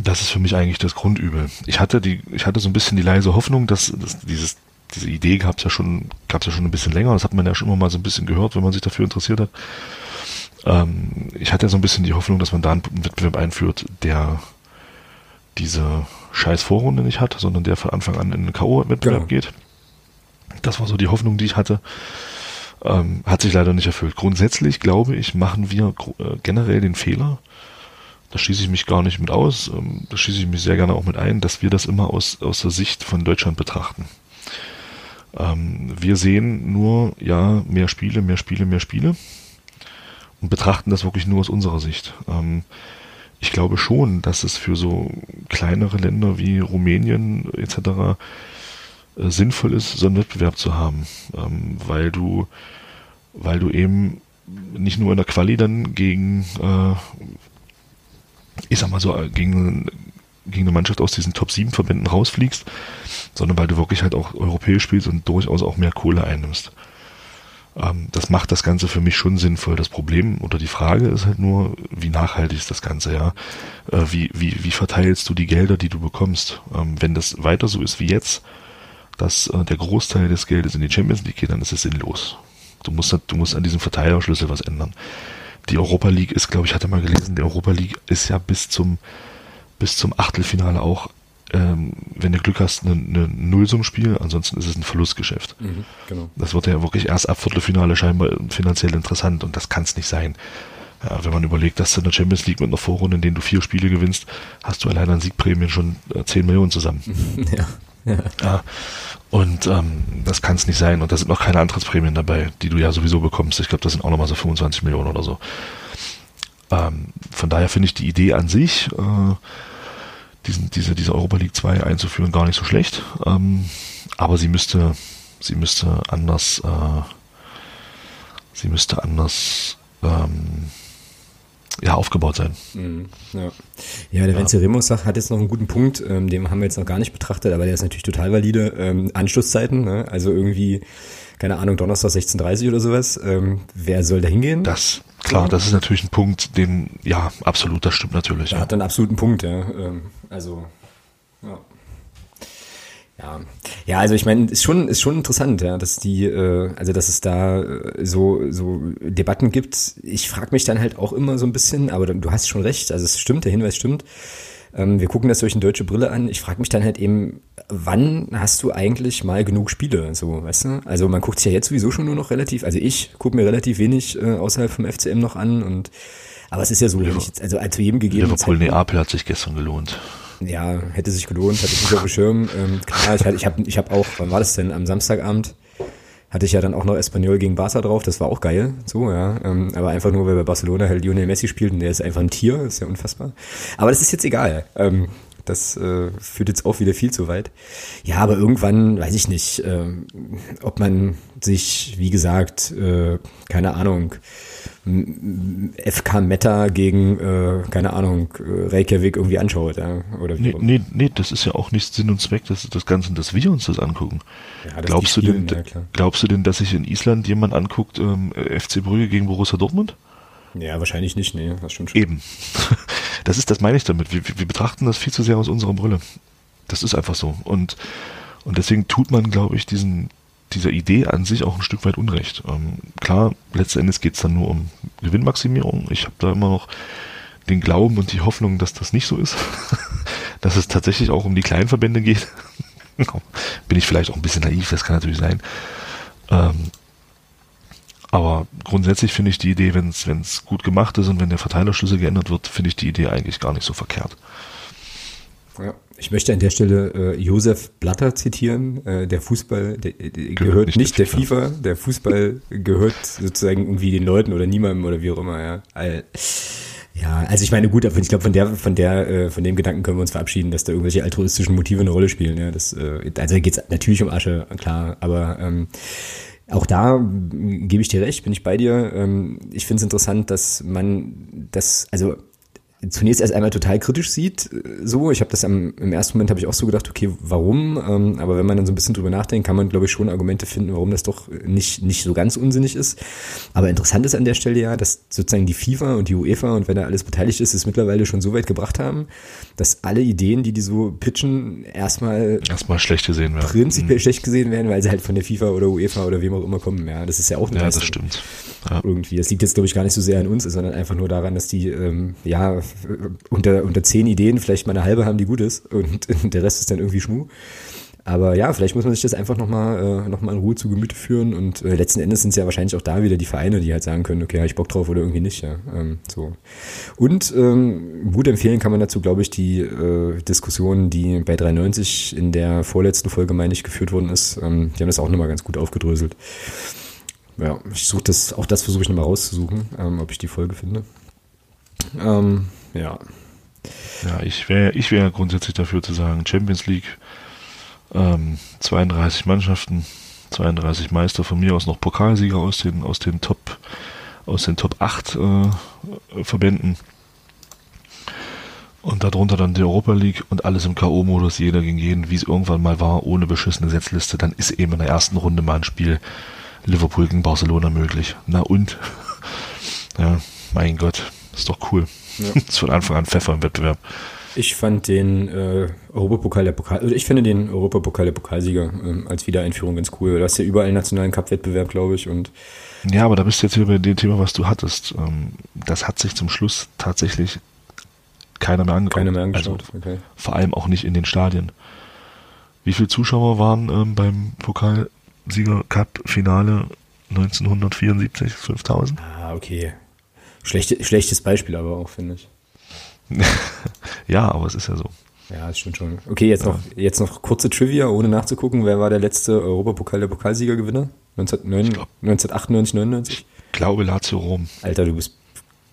das ist für mich eigentlich das Grundübel. Ich hatte die, ich hatte so ein bisschen die leise Hoffnung, dass, dass dieses, diese Idee gab es ja schon, gab es ja schon ein bisschen länger. Das hat man ja schon immer mal so ein bisschen gehört, wenn man sich dafür interessiert hat. Ähm, ich hatte ja so ein bisschen die Hoffnung, dass man da einen Wettbewerb einführt, der diese scheiß Vorrunde nicht hat, sondern der von Anfang an in einen K.O.-Wettbewerb genau. geht. Das war so die Hoffnung, die ich hatte. Ähm, hat sich leider nicht erfüllt. Grundsätzlich glaube ich, machen wir äh, generell den Fehler, da schließe ich mich gar nicht mit aus, ähm, da schließe ich mich sehr gerne auch mit ein, dass wir das immer aus, aus der Sicht von Deutschland betrachten. Ähm, wir sehen nur, ja, mehr Spiele, mehr Spiele, mehr Spiele und betrachten das wirklich nur aus unserer Sicht. Ähm, ich glaube schon, dass es für so kleinere Länder wie Rumänien etc. äh, sinnvoll ist, so einen Wettbewerb zu haben, ähm, weil du, weil du eben nicht nur in der Quali dann gegen, äh, ich sag mal so, äh, gegen, gegen eine Mannschaft aus diesen Top 7 Verbänden rausfliegst, sondern weil du wirklich halt auch europäisch spielst und durchaus auch mehr Kohle einnimmst. Ähm, das macht das Ganze für mich schon sinnvoll. Das Problem oder die Frage ist halt nur, wie nachhaltig ist das Ganze, ja? Äh, wie, wie, wie verteilst du die Gelder, die du bekommst? Ähm, wenn das weiter so ist wie jetzt, dass äh, der Großteil des Geldes in die Champions League geht, dann ist es sinnlos. Du musst, du musst an diesem Verteilerschlüssel was ändern. Die Europa League ist, glaube ich, hatte mal gelesen, die Europa League ist ja bis zum, bis zum Achtelfinale auch, ähm, wenn du Glück hast, ein ne, Nullsummspiel, ansonsten ist es ein Verlustgeschäft. Mhm, genau. Das wird ja wirklich erst ab Viertelfinale scheinbar finanziell interessant und das kann es nicht sein. Ja, wenn man überlegt, dass du in der Champions League mit einer Vorrunde, in denen du vier Spiele gewinnst, hast du allein an Siegprämien schon äh, 10 Millionen zusammen. ja. Ja. ja. Und ähm, das kann es nicht sein. Und da sind noch keine Antrittsprämien dabei, die du ja sowieso bekommst. Ich glaube, das sind auch nochmal so 25 Millionen oder so. Ähm, von daher finde ich die Idee an sich, äh, diesen, diese, diese Europa League 2 einzuführen, gar nicht so schlecht. Ähm, aber sie müsste, sie müsste anders, äh, sie müsste anders ähm, ja, aufgebaut sein. Mhm, ja. ja, der Vinci ja. Remus hat jetzt noch einen guten Punkt, ähm, den haben wir jetzt noch gar nicht betrachtet, aber der ist natürlich total valide. Ähm, Anschlusszeiten, ne? also irgendwie, keine Ahnung, Donnerstag 16.30 oder sowas. Ähm, wer soll da hingehen? Das, klar, das ist natürlich ein Punkt, den, ja, absolut, das stimmt natürlich. Da ja. hat einen absoluten Punkt, ja. Ähm, also, ja. Ja, ja, also ich meine, ist schon ist schon interessant, ja, dass die, äh, also dass es da äh, so so Debatten gibt. Ich frage mich dann halt auch immer so ein bisschen, aber du hast schon recht, also es stimmt, der Hinweis stimmt. Ähm, wir gucken das durch eine deutsche Brille an. Ich frage mich dann halt eben, wann hast du eigentlich mal genug Spiele, so, weißt du? Also man guckt sich ja jetzt sowieso schon nur noch relativ, also ich gucke mir relativ wenig äh, außerhalb vom FCM noch an und aber es ist ja so, Liverpool, ich, also zu jedem gegeben. Liverpool Neapel hat sich gestern gelohnt ja, hätte sich gelohnt, hatte ich auf dem Schirm. Ähm, klar, ich, ich habe ich hab auch, wann war das denn? Am Samstagabend hatte ich ja dann auch noch Espanyol gegen Barca drauf, das war auch geil, so, ja. Ähm, aber einfach nur, weil bei Barcelona halt Lionel Messi spielt und der ist einfach ein Tier, ist ja unfassbar. Aber das ist jetzt egal. Ähm, das äh, führt jetzt auch wieder viel zu weit. Ja, aber irgendwann, weiß ich nicht, äh, ob man sich, wie gesagt, äh, keine Ahnung, FK Meta gegen, äh, keine Ahnung, Reykjavik irgendwie anschaut. Ja? Oder wie nee, nee, nee, das ist ja auch nicht Sinn und Zweck ist das Ganze, dass wir uns das angucken. Ja, glaubst, du denn, ja, glaubst du denn, dass sich in Island jemand anguckt, ähm, FC Brügge gegen Borussia Dortmund? Ja, wahrscheinlich nicht, nee, das stimmt schon. Eben. Das ist, das meine ich damit. Wir, wir betrachten das viel zu sehr aus unserer Brille. Das ist einfach so. Und, und deswegen tut man, glaube ich, diesen, dieser Idee an sich auch ein Stück weit Unrecht. Ähm, klar, letzten Endes geht es dann nur um Gewinnmaximierung. Ich habe da immer noch den Glauben und die Hoffnung, dass das nicht so ist. dass es tatsächlich auch um die kleinen Verbände geht. Bin ich vielleicht auch ein bisschen naiv, das kann natürlich sein. Ähm, aber grundsätzlich finde ich die Idee, wenn es gut gemacht ist und wenn der Verteilerschlüssel geändert wird, finde ich die Idee eigentlich gar nicht so verkehrt. Ja. Ich möchte an der Stelle äh, Josef Blatter zitieren. Äh, der Fußball der, der gehört, gehört, nicht, nicht der, FIFA. der FIFA. Der Fußball gehört sozusagen irgendwie den Leuten oder niemandem oder wie auch immer. Ja, All, ja also ich meine, gut, ich glaube, von der, von der, äh, von dem Gedanken können wir uns verabschieden, dass da irgendwelche altruistischen Motive eine Rolle spielen. Ja, das, äh, also geht es natürlich um Asche, klar, aber ähm, auch da gebe ich dir recht, bin ich bei dir. Ähm, ich finde es interessant, dass man das, also zunächst erst einmal total kritisch sieht. Äh, so, ich habe das am, im ersten Moment habe ich auch so gedacht, okay, warum? Ähm, aber wenn man dann so ein bisschen drüber nachdenkt, kann man, glaube ich, schon Argumente finden, warum das doch nicht nicht so ganz unsinnig ist. Aber interessant ist an der Stelle ja, dass sozusagen die FIFA und die UEFA und wenn da alles beteiligt ist, es mittlerweile schon so weit gebracht haben, dass alle Ideen, die die so pitchen, erstmal erstmal schlecht gesehen werden. Prinzipiell mhm. schlecht gesehen werden, weil sie halt von der FIFA oder UEFA oder wem auch immer kommen. Ja, das ist ja auch eine Ja, Leistung. das stimmt. Ja. Irgendwie. Das liegt jetzt, glaube ich, gar nicht so sehr an uns, sondern einfach nur daran, dass die ähm, ja unter, unter zehn Ideen vielleicht mal eine halbe haben, die gut ist und der Rest ist dann irgendwie Schmuh. Aber ja, vielleicht muss man sich das einfach nochmal äh, noch in Ruhe zu Gemüte führen und äh, letzten Endes sind es ja wahrscheinlich auch da wieder die Vereine, die halt sagen können, okay, habe ich Bock drauf oder irgendwie nicht. Ja, ähm, so. Und ähm, gut empfehlen kann man dazu, glaube ich, die äh, Diskussion, die bei 93 in der vorletzten Folge, meine ich, geführt worden ist. Ähm, die haben das auch nochmal ganz gut aufgedröselt. Ja, ich suche das, auch das versuche ich nochmal rauszusuchen, ähm, ob ich die Folge finde. Ähm, ja. Ja, ich wäre ich wär grundsätzlich dafür zu sagen, Champions League Ähm, 32 Mannschaften, 32 Meister, von mir aus noch Pokalsieger aus den, aus den Top, aus den Top 8 äh, Verbänden. Und darunter dann die Europa League und alles im K.O.-Modus, jeder gegen jeden, wie es irgendwann mal war, ohne beschissene Setzliste. Dann ist eben in der ersten Runde mal ein Spiel Liverpool gegen Barcelona möglich. Na und? Ja, mein Gott, ist doch cool. Ja. ist von Anfang an Pfeffer im Wettbewerb. Ich fand den äh, Europapokal der Pokal, also ich finde den Europapokal der Pokalsieger äh, als Wiedereinführung ganz cool. Du hast ja überall einen nationalen Cup-Wettbewerb, glaube ich. Und ja, aber da bist du jetzt wieder bei dem Thema, was du hattest. Ähm, das hat sich zum Schluss tatsächlich keiner mehr angeguckt. Keiner mehr angeschaut. Also, okay. Vor allem auch nicht in den Stadien. Wie viele Zuschauer waren ähm, beim Pokalsieger Cup Finale 1974? 5000? Ah, okay. Schlechte, schlechtes Beispiel aber auch, finde ich. ja, aber es ist ja so. Ja, das stimmt schon. Okay, jetzt, ja. noch, jetzt noch kurze Trivia, ohne nachzugucken. Wer war der letzte Europapokal der Pokalsiegergewinner? 1998, 99? Ich glaube Lazio Rom. Alter, du bist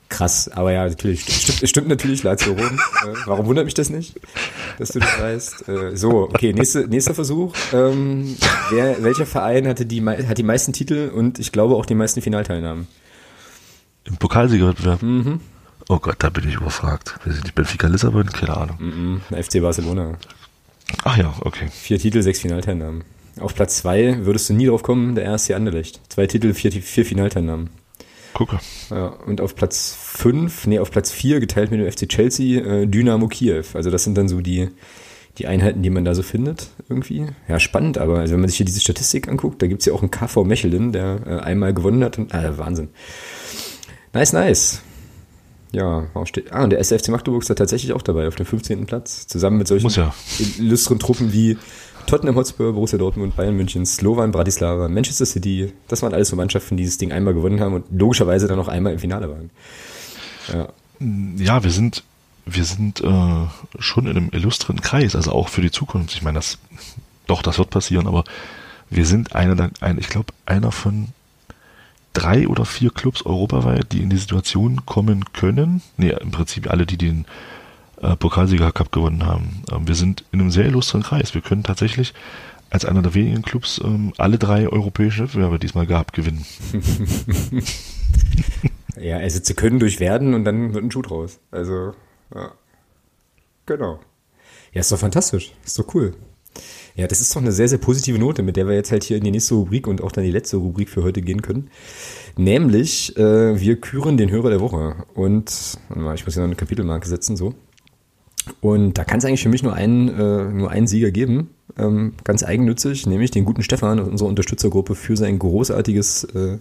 krass. Aber ja, natürlich. Stimmt, stimmt natürlich, Lazio Rom. Äh, warum wundert mich das nicht, dass du das weißt? Äh, so, okay, nächste, nächster Versuch. Ähm, wer, welcher Verein hatte die, hat die meisten Titel und ich glaube auch die meisten Finalteilnahmen? Im Pokalsiegerwettbewerb? Mhm. Oh Gott, da bin ich überfragt. Wir sind nicht Benfica Lissabon? Keine Ahnung. -mm, FC Barcelona. Ach ja, okay. Vier Titel, sechs Finalteilnahmen. Auf Platz zwei würdest du nie drauf kommen, der erste Anderlecht. Zwei Titel, vier, vier Finalteilnahmen. Gucke. Ja, und auf Platz fünf, nee, auf Platz vier geteilt mit dem FC Chelsea, äh, Dynamo Kiew. Also das sind dann so die, die Einheiten, die man da so findet, irgendwie. Ja, spannend, aber also wenn man sich hier diese Statistik anguckt, da gibt es ja auch einen KV Mechelen, der äh, einmal gewonnen hat. Und, äh, Wahnsinn. Nice, nice. Ja, steht, ah, und der SFC Magdeburg ist da tatsächlich auch dabei, auf dem 15. Platz, zusammen mit solchen ja. illustren Truppen wie Tottenham Hotspur, Borussia Dortmund, Bayern München, Slovan, Bratislava, Manchester City. Das waren alles so Mannschaften, die das Ding einmal gewonnen haben und logischerweise dann noch einmal im Finale waren. Ja, ja wir sind, wir sind äh, schon in einem illustren Kreis, also auch für die Zukunft. Ich meine, das, doch, das wird passieren, aber wir sind einer, ein, ich glaube, einer von drei oder vier Clubs europaweit, die in die Situation kommen können. Nee, im Prinzip alle, die den äh, Pokalsieger Cup gewonnen haben. Ähm, wir sind in einem sehr illustren Kreis. Wir können tatsächlich als einer der wenigen Clubs ähm, alle drei europäischen Wettbewerbe diesmal gehabt gewinnen. ja, also sie können durch werden und dann wird ein Schuh draus. Also, ja. Genau. Ja, ist doch fantastisch. Ist doch cool. Ja, das ist doch eine sehr, sehr positive Note, mit der wir jetzt halt hier in die nächste Rubrik und auch dann die letzte Rubrik für heute gehen können. Nämlich, äh, wir küren den Hörer der Woche. Und, mal, ich muss hier noch eine Kapitelmarke setzen, so. Und da kann es eigentlich für mich nur einen, äh, nur einen Sieger geben, ähm, ganz eigennützig, nämlich den guten Stefan und unsere Unterstützergruppe für sein großartiges, äh,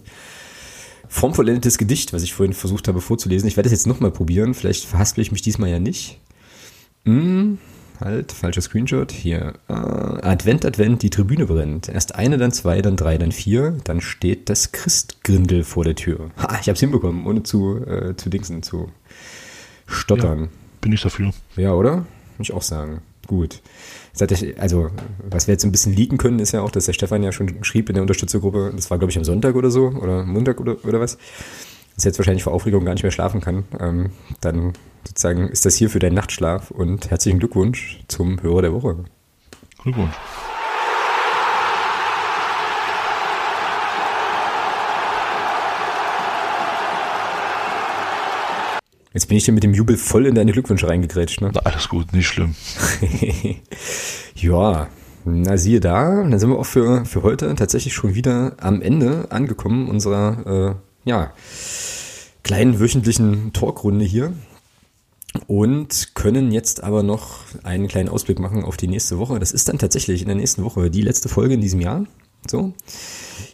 formvollendetes Gedicht, was ich vorhin versucht habe vorzulesen. Ich werde es jetzt nochmal probieren, vielleicht verhaspel ich mich diesmal ja nicht. Hm, halt, falscher Screenshot. Hier. Äh, Advent, Advent, die Tribüne brennt. Erst eine, dann zwei, dann drei, dann vier. Dann steht das Christgrindel vor der Tür. Ha, ich hab's hinbekommen, ohne zu, äh, zu dingsen, zu stottern. Ja, bin ich dafür. Ja, oder? Muss ich auch sagen. Gut. Also, was wir jetzt ein bisschen leaken können, ist ja auch, dass der Stefan ja schon schrieb in der Unterstützergruppe, das war, glaube ich, am Sonntag oder so, oder Montag oder, oder was, dass jetzt wahrscheinlich vor Aufregung gar nicht mehr schlafen kann. Ähm, dann sozusagen ist das hier für deinen Nachtschlaf und herzlichen Glückwunsch zum Hörer der Woche. Glückwunsch. Jetzt bin ich dir mit dem Jubel voll in deine Glückwünsche reingegrätscht, ne? Na, alles gut, nicht schlimm. ja, na siehe da, dann sind wir auch für, für heute tatsächlich schon wieder am Ende angekommen unserer, äh, ja, kleinen wöchentlichen Talkrunde hier und können jetzt aber noch einen kleinen Ausblick machen auf die nächste Woche. Das ist dann tatsächlich in der nächsten Woche die letzte Folge in diesem Jahr. So.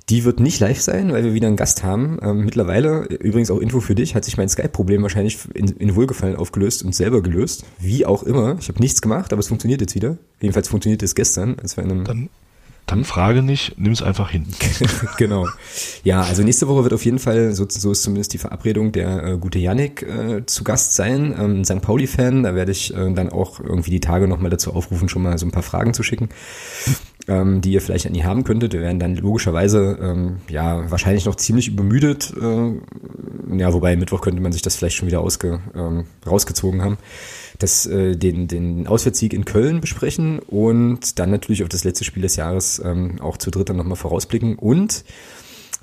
Die wird nicht live sein, weil wir wieder einen Gast haben. Ähm, mittlerweile, übrigens auch Info für dich, hat sich mein Skype-Problem wahrscheinlich in, in, Wohlgefallen aufgelöst und selber gelöst. Wie auch immer. Ich habe nichts gemacht, aber es funktioniert jetzt wieder. Jedenfalls funktioniert es gestern, als wir in einem dann dann frage nicht, nimm es einfach hin. genau. Ja, also nächste Woche wird auf jeden Fall, so, so ist zumindest die Verabredung, der äh, gute Yannick äh, zu Gast sein, ähm, St. Pauli-Fan. Da werde ich äh, dann auch irgendwie die Tage nochmal dazu aufrufen, schon mal so ein paar Fragen zu schicken. Ähm, die ihr vielleicht an ihr haben könntet. Wir werden dann logischerweise ähm, ja wahrscheinlich noch ziemlich übermüdet. Äh, ja, wobei Mittwoch könnte man sich das vielleicht schon wieder ausge, ähm, rausgezogen haben. Das, äh, den, den Auswärtssieg in Köln besprechen und dann natürlich auf das letzte Spiel des Jahres ähm, auch zu dritt dann nochmal vorausblicken. Und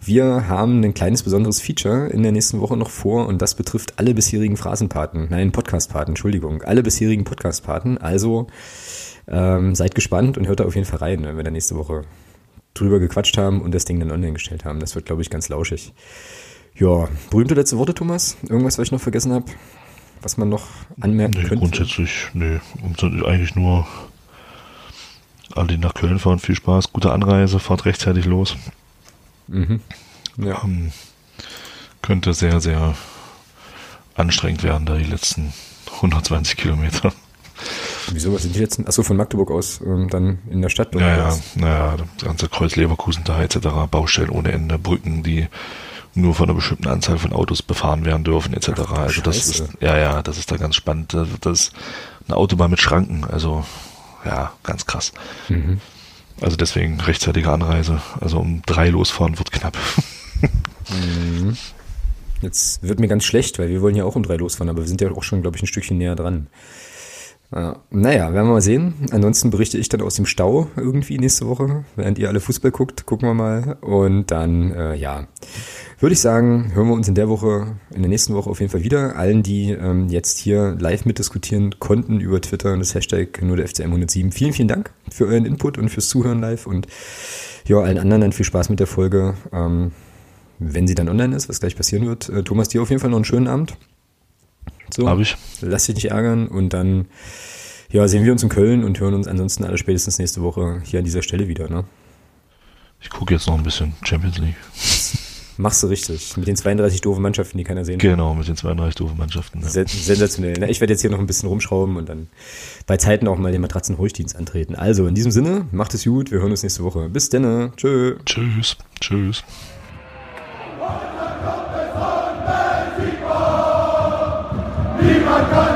wir haben ein kleines besonderes Feature in der nächsten Woche noch vor und das betrifft alle bisherigen Phrasenpaten, nein, Podcastpaten, Entschuldigung, alle bisherigen Podcastpaten. Also ähm, seid gespannt und hört da auf jeden Fall rein, wenn wir da nächste Woche drüber gequatscht haben und das Ding dann online gestellt haben. Das wird, glaube ich, ganz lauschig. Ja, berühmte letzte Worte, Thomas? Irgendwas, was ich noch vergessen habe? Was man noch anmerken nee, könnte? Grundsätzlich, nee. Eigentlich nur alle, die nach Köln fahren, viel Spaß, gute Anreise, fahrt rechtzeitig los. Mhm. Ja. Ähm, könnte sehr, sehr anstrengend werden, da die letzten 120 Kilometer. Wieso, was sind die jetzt? Achso, von Magdeburg aus ähm, dann in der Stadt? Oder naja, naja, das ganze Kreuz Leverkusen da etc., Baustellen ohne Ende, Brücken, die nur von einer bestimmten Anzahl von Autos befahren werden dürfen etc. Ach, also das ist, ja, ja, das ist da ganz spannend. Das ist eine Autobahn mit Schranken, also ja, ganz krass. Mhm. Also deswegen rechtzeitige Anreise. Also um drei losfahren wird knapp. Mhm. Jetzt wird mir ganz schlecht, weil wir wollen ja auch um drei losfahren, aber wir sind ja auch schon, glaube ich, ein Stückchen näher dran. Ja, naja, werden wir mal sehen. Ansonsten berichte ich dann aus dem Stau irgendwie nächste Woche, während ihr alle Fußball guckt. Gucken wir mal. Und dann, äh, ja, würde ich sagen, hören wir uns in der Woche, in der nächsten Woche auf jeden Fall wieder. Allen, die ähm, jetzt hier live mitdiskutieren konnten über Twitter und das Hashtag nur der FCM 107. Vielen, vielen Dank für euren Input und fürs Zuhören live. Und ja, allen anderen dann viel Spaß mit der Folge. Ähm, wenn sie dann online ist, was gleich passieren wird. Äh, Thomas, dir auf jeden Fall noch einen schönen Abend. So, Hab ich. Lass dich nicht ärgern und dann ja, sehen wir uns in Köln und hören uns ansonsten alle spätestens nächste Woche hier an dieser Stelle wieder. Ne? Ich gucke jetzt noch ein bisschen Champions League. Machst du richtig. Mit den 32 doofen Mannschaften, die keiner sehen Genau, mit den 32 doofen Mannschaften. Ja. Sensationell. Ne? Ich werde jetzt hier noch ein bisschen rumschrauben und dann bei Zeiten auch mal den Matratzenruhigdienst antreten. Also in diesem Sinne, macht es gut. Wir hören uns nächste Woche. Bis dann. Tschö. Tschüss. Tschüss. Niemand kann